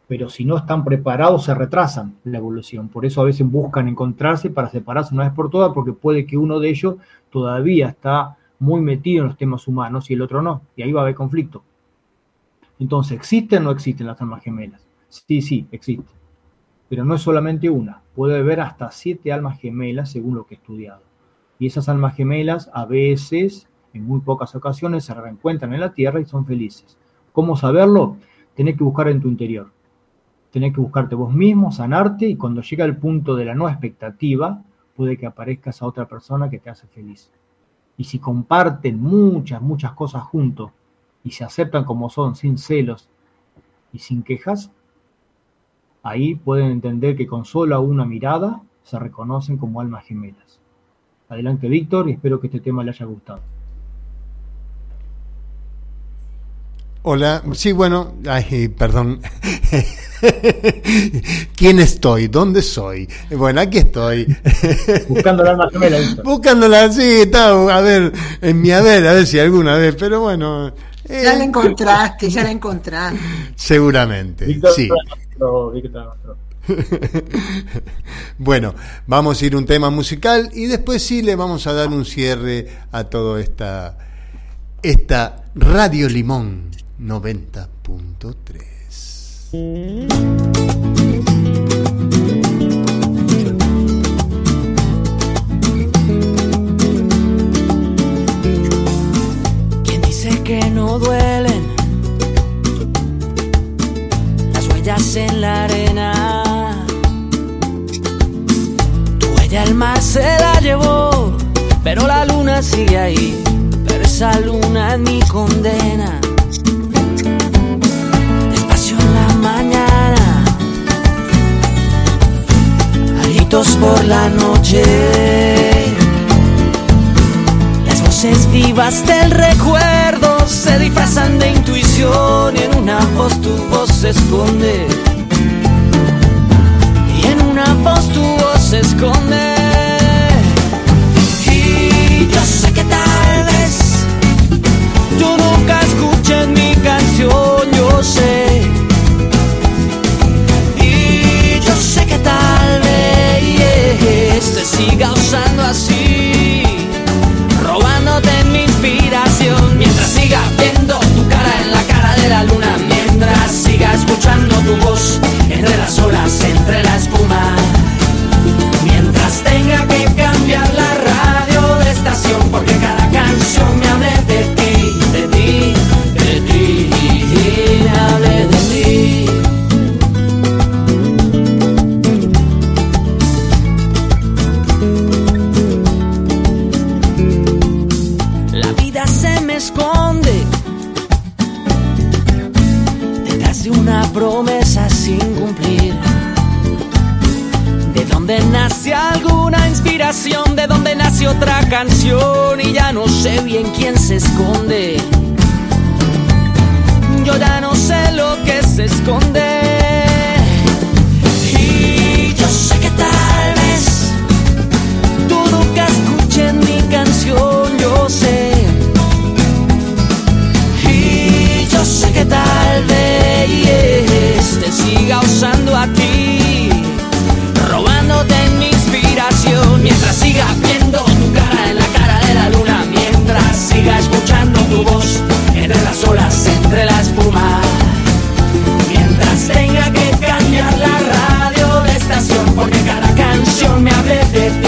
pero si no están preparados se retrasan la evolución. Por eso a veces buscan encontrarse para separarse una vez por todas, porque puede que uno de ellos todavía está muy metido en los temas humanos y el otro no, y ahí va a haber conflicto. Entonces, ¿existen o no existen las almas gemelas? Sí, sí, existen. Pero no es solamente una, puede haber hasta siete almas gemelas según lo que he estudiado. Y esas almas gemelas a veces, en muy pocas ocasiones, se reencuentran en la Tierra y son felices. ¿Cómo saberlo? Tenés que buscar en tu interior tenés que buscarte vos mismo, sanarte y cuando llega el punto de la no expectativa, puede que aparezca esa otra persona que te hace feliz. Y si comparten muchas, muchas cosas juntos y se aceptan como son, sin celos y sin quejas, ahí pueden entender que con solo una mirada se reconocen como almas gemelas. Adelante Víctor y espero que este tema le haya gustado. Hola, sí, bueno, ay, perdón. ¿Quién estoy? ¿Dónde soy? Bueno, aquí estoy. Buscando la alma gemela. Buscándola, sí, está, a ver, en mi haber, a ver si alguna vez, pero bueno, eh, Ya la encontraste, ya la encontraste. seguramente, Víctor sí. nuestro- Víctor nuestro. bueno, vamos a ir un tema musical y después sí le vamos a dar un cierre a toda esta, esta Radio Limón 90.3. duelen las huellas en la arena? Tu huella el mar se la llevó, pero la luna sigue ahí. Pero esa luna es mi condena. Despacio en la mañana, gritos por la noche. Voces vivas del recuerdo se disfrazan de intuición y en una voz tu voz se esconde. Y en una voz tu voz se esconde. Y yo sé que tal vez tú nunca escuches mi canción, yo sé. Y yo sé que tal vez te siga usando así escuchando tu voz entre las olas entre la nace otra canción y ya no sé bien quién se esconde. Yo ya no sé lo que se esconde. Y yo sé que tal vez tú nunca escuches mi canción, yo sé. Y yo sé que tal vez te siga usando a ti, robándote mi inspiración, mientras siga tu voz entre las olas, entre la espuma. Mientras tenga que cambiar la radio de estación porque cada canción me hable de ti,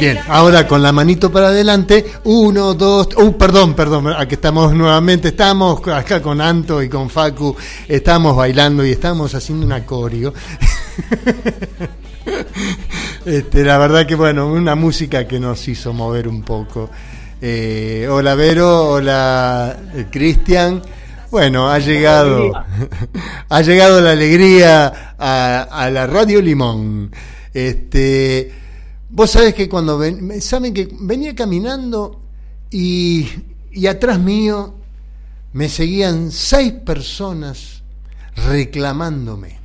Bien, ahora con la manito para adelante, uno, dos, uh, perdón, perdón, aquí estamos nuevamente, estamos acá con Anto y con Facu, estamos bailando y estamos haciendo un acorio. Este, la verdad que bueno, una música que nos hizo mover un poco. Eh, hola Vero, hola eh, Cristian. Bueno, ha llegado, ha llegado la alegría a, a la Radio Limón. Este, vos sabés que cuando ven, saben que venía caminando y, y atrás mío me seguían seis personas reclamándome.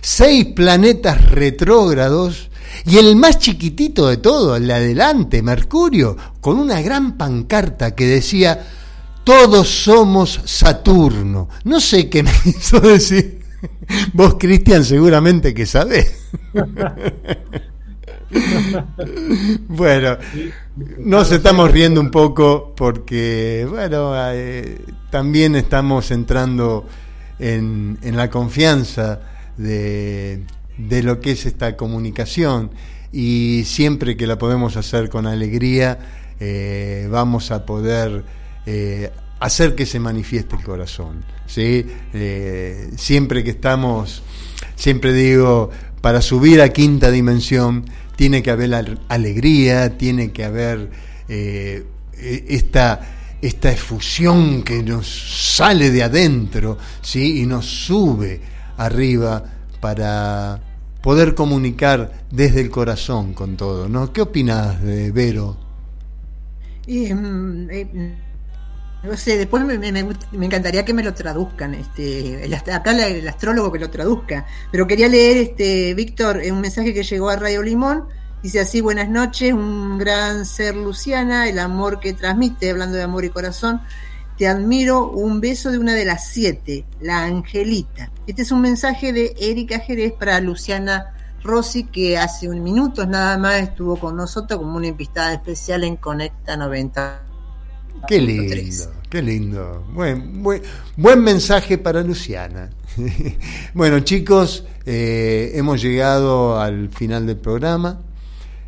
Seis planetas retrógrados y el más chiquitito de todo, el de adelante, Mercurio, con una gran pancarta que decía, todos somos Saturno. No sé qué me hizo decir. Vos, Cristian, seguramente que sabés. bueno, nos estamos riendo un poco porque, bueno, eh, también estamos entrando en, en la confianza de, de lo que es esta comunicación y siempre que la podemos hacer con alegría, eh, vamos a poder eh, hacer que se manifieste el corazón. ¿sí? Siempre que estamos, siempre digo, para subir a quinta dimensión, tiene que haber alegría, tiene que haber eh, e- esta, esta efusión que nos sale de adentro ¿sí? y nos sube arriba para poder comunicar desde el corazón con todo. ¿no? ¿Qué opinas de Vero? Mm, eh, no sé, después me, me- me encantaría que me lo traduzcan, este, acá el astrólogo que lo traduzca. Pero quería leer, este, Víctor, eh, un mensaje que llegó a Radio Limón. Dice así, buenas noches, un gran ser Luciana, el amor que transmite, hablando de amor y corazón. Te admiro, un beso de una de las siete, la Angelita. Este es un mensaje de Erika Jerez para Luciana Rossi, que hace un minutos nada más estuvo con nosotros como una invitada especial en Conecta 90. Qué lindo, qué lindo. Buen, buen, buen mensaje para Luciana. bueno, chicos, eh, hemos llegado al final del programa.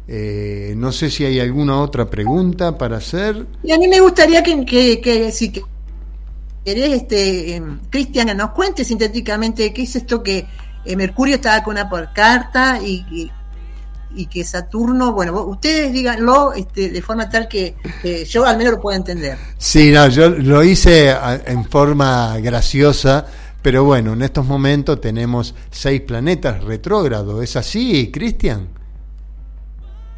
Eh, no sé si hay alguna otra pregunta para hacer. Y a mí me gustaría que, que, que si que- querés, este, em, Cristian, nos cuente sintéticamente qué es esto que eh, Mercurio estaba con una por carta y, y, y que Saturno, bueno, ustedes díganlo este, de forma tal que, que yo al menos lo pueda entender. Sí, no, yo lo hice en forma graciosa, pero bueno, en estos momentos tenemos seis planetas retrógrados. ¿Es así, Cristian?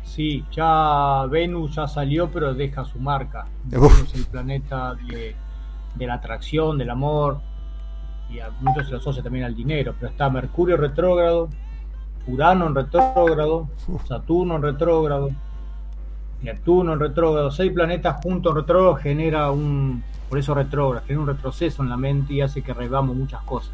Sí, ya Venus ya salió, pero deja su marca. Uf. Venus es el planeta de, de la atracción, del amor, y a muchos se lo asocia también al dinero, pero está Mercurio retrógrado, Urano en retrógrado, Saturno en retrógrado, Neptuno en retrógrado, seis planetas juntos en retrógrado genera un, por eso retrógrado, genera un retroceso en la mente y hace que revamos muchas cosas.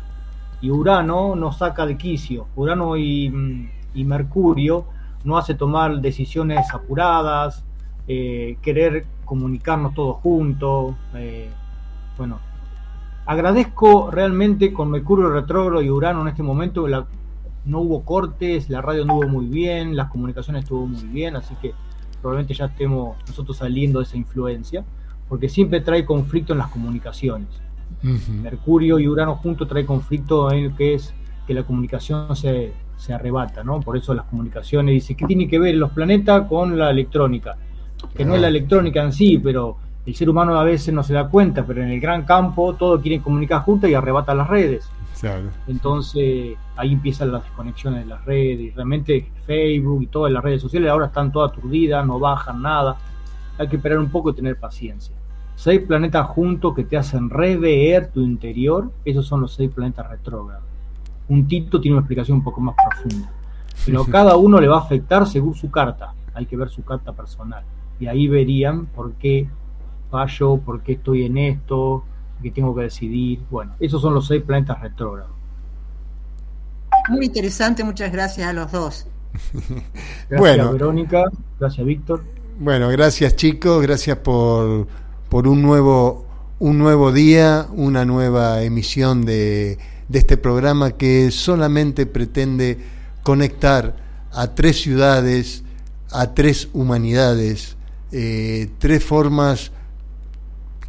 Y Urano nos saca de quicio, Urano y, mm, y Mercurio no hace tomar decisiones apuradas, eh, querer comunicarnos todos juntos, eh, bueno, agradezco realmente con Mercurio retrógrado y Urano en este momento la- no hubo cortes, la radio anduvo muy bien, las comunicaciones estuvo muy bien, así que probablemente ya estemos nosotros saliendo de esa influencia, porque siempre trae conflicto en las comunicaciones. Mercurio y Urano juntos trae conflicto en lo que es que la comunicación se, se arrebata, ¿no? Por eso las comunicaciones, dice, ¿qué tiene que ver los planetas con la electrónica? Que no es la electrónica en sí, pero el ser humano a veces no se da cuenta, pero en el gran campo todo quiere comunicar juntos y arrebata las redes. Claro. Entonces ahí empiezan las desconexiones de las redes y realmente Facebook y todas las redes sociales ahora están todas aturdidas, no bajan nada. Hay que esperar un poco y tener paciencia. Seis planetas juntos que te hacen rever tu interior, esos son los seis planetas retrógrados. Un Tito tiene una explicación un poco más profunda. Pero cada uno le va a afectar según su carta. Hay que ver su carta personal. Y ahí verían por qué fallo, por qué estoy en esto, qué tengo que decidir. Bueno, esos son los seis planetas retrógrados. Muy interesante, muchas gracias a los dos. Gracias Bueno. Verónica, gracias Víctor. Bueno, gracias chicos, gracias por, por un nuevo un nuevo día, una nueva emisión de, de este programa que solamente pretende conectar a tres ciudades, a tres humanidades, eh, tres formas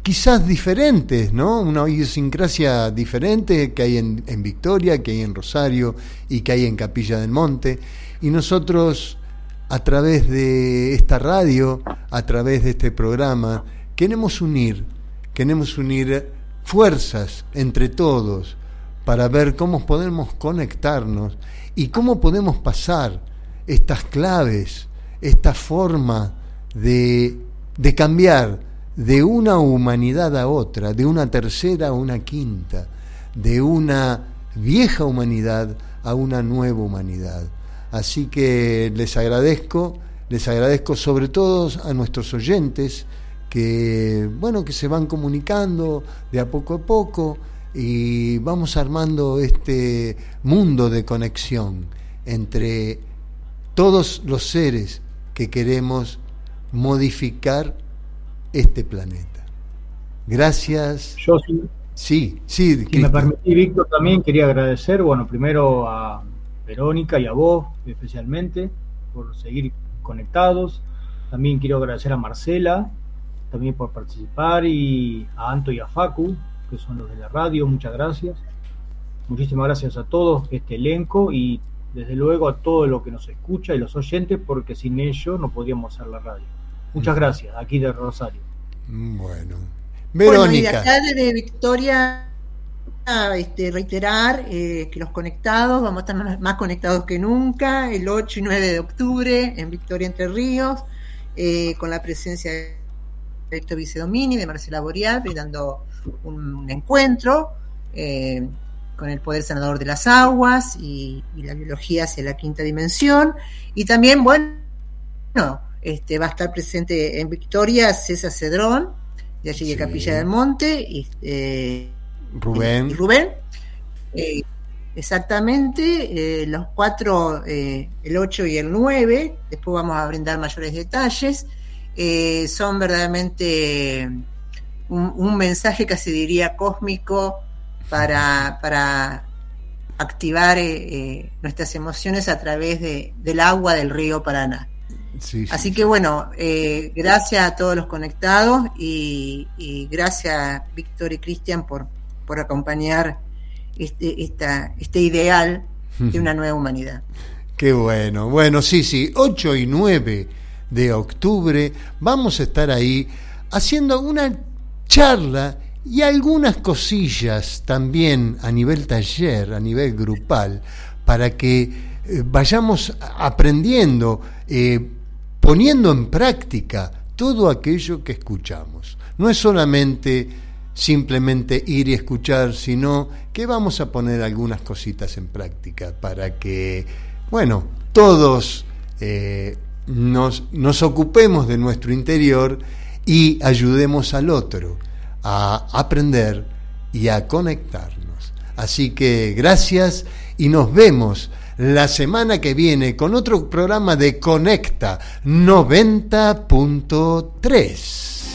quizás diferentes, ¿no? Una idiosincrasia diferente que hay en, en Victoria, que hay en Rosario y que hay en Capilla del Monte. Y nosotros, a través de esta radio, a través de este programa, queremos unir, queremos unir fuerzas entre todos para ver cómo podemos conectarnos y cómo podemos pasar estas claves, esta forma de, de cambiar de una humanidad a otra, de una tercera a una quinta, de una vieja humanidad a una nueva humanidad. Así que les agradezco, les agradezco sobre todo a nuestros oyentes que bueno que se van comunicando de a poco a poco y vamos armando este mundo de conexión entre todos los seres que queremos modificar este planeta. Gracias. Yo sí, Sí, sí, si me permitís, Víctor, también quería agradecer, bueno, primero a Verónica y a vos especialmente por seguir conectados. También quiero agradecer a Marcela, también por participar, y a Anto y a Facu, que son los de la radio, muchas gracias. Muchísimas gracias a todos este elenco y desde luego a todo lo que nos escucha y los oyentes, porque sin ellos no podíamos hacer la radio. Muchas gracias, aquí de Rosario. Bueno. Bueno, y de Verónica. acá desde Victoria, a, este, reiterar eh, que los conectados, vamos a estar más, más conectados que nunca, el 8 y 9 de octubre en Victoria Entre Ríos, eh, con la presencia de Héctor Vicedomini, de Marcela Boreal, brindando un, un encuentro eh, con el poder sanador de las aguas y, y la biología hacia la quinta dimensión. Y también, bueno, este, va a estar presente en Victoria César Cedrón, de allí de Sí. Capilla del Monte, y, eh, Rubén. y Rubén. Eh, exactamente, eh, los cuatro, el 8 y el 9, después vamos a brindar mayores detalles. Son verdaderamente un, un mensaje casi diría cósmico para, para activar nuestras emociones a través de- del agua del río Paraná. Sí, sí, Así que bueno, eh, gracias a todos los conectados y, y gracias Víctor y Cristian por, por acompañar este, esta, este ideal de una nueva humanidad. Qué bueno. Bueno, sí, sí, 8 y 9 de octubre vamos a estar ahí haciendo una charla y algunas cosillas también a nivel taller, a nivel grupal, para que eh, vayamos aprendiendo, eh, poniendo en práctica todo aquello que escuchamos. No es solamente simplemente ir y escuchar, sino que vamos a poner algunas cositas en práctica para que, bueno, todos eh, nos, nos ocupemos de nuestro interior y ayudemos al otro a aprender y a conectarnos. Así que gracias y nos vemos la semana que viene con otro programa de Conecta 90.3.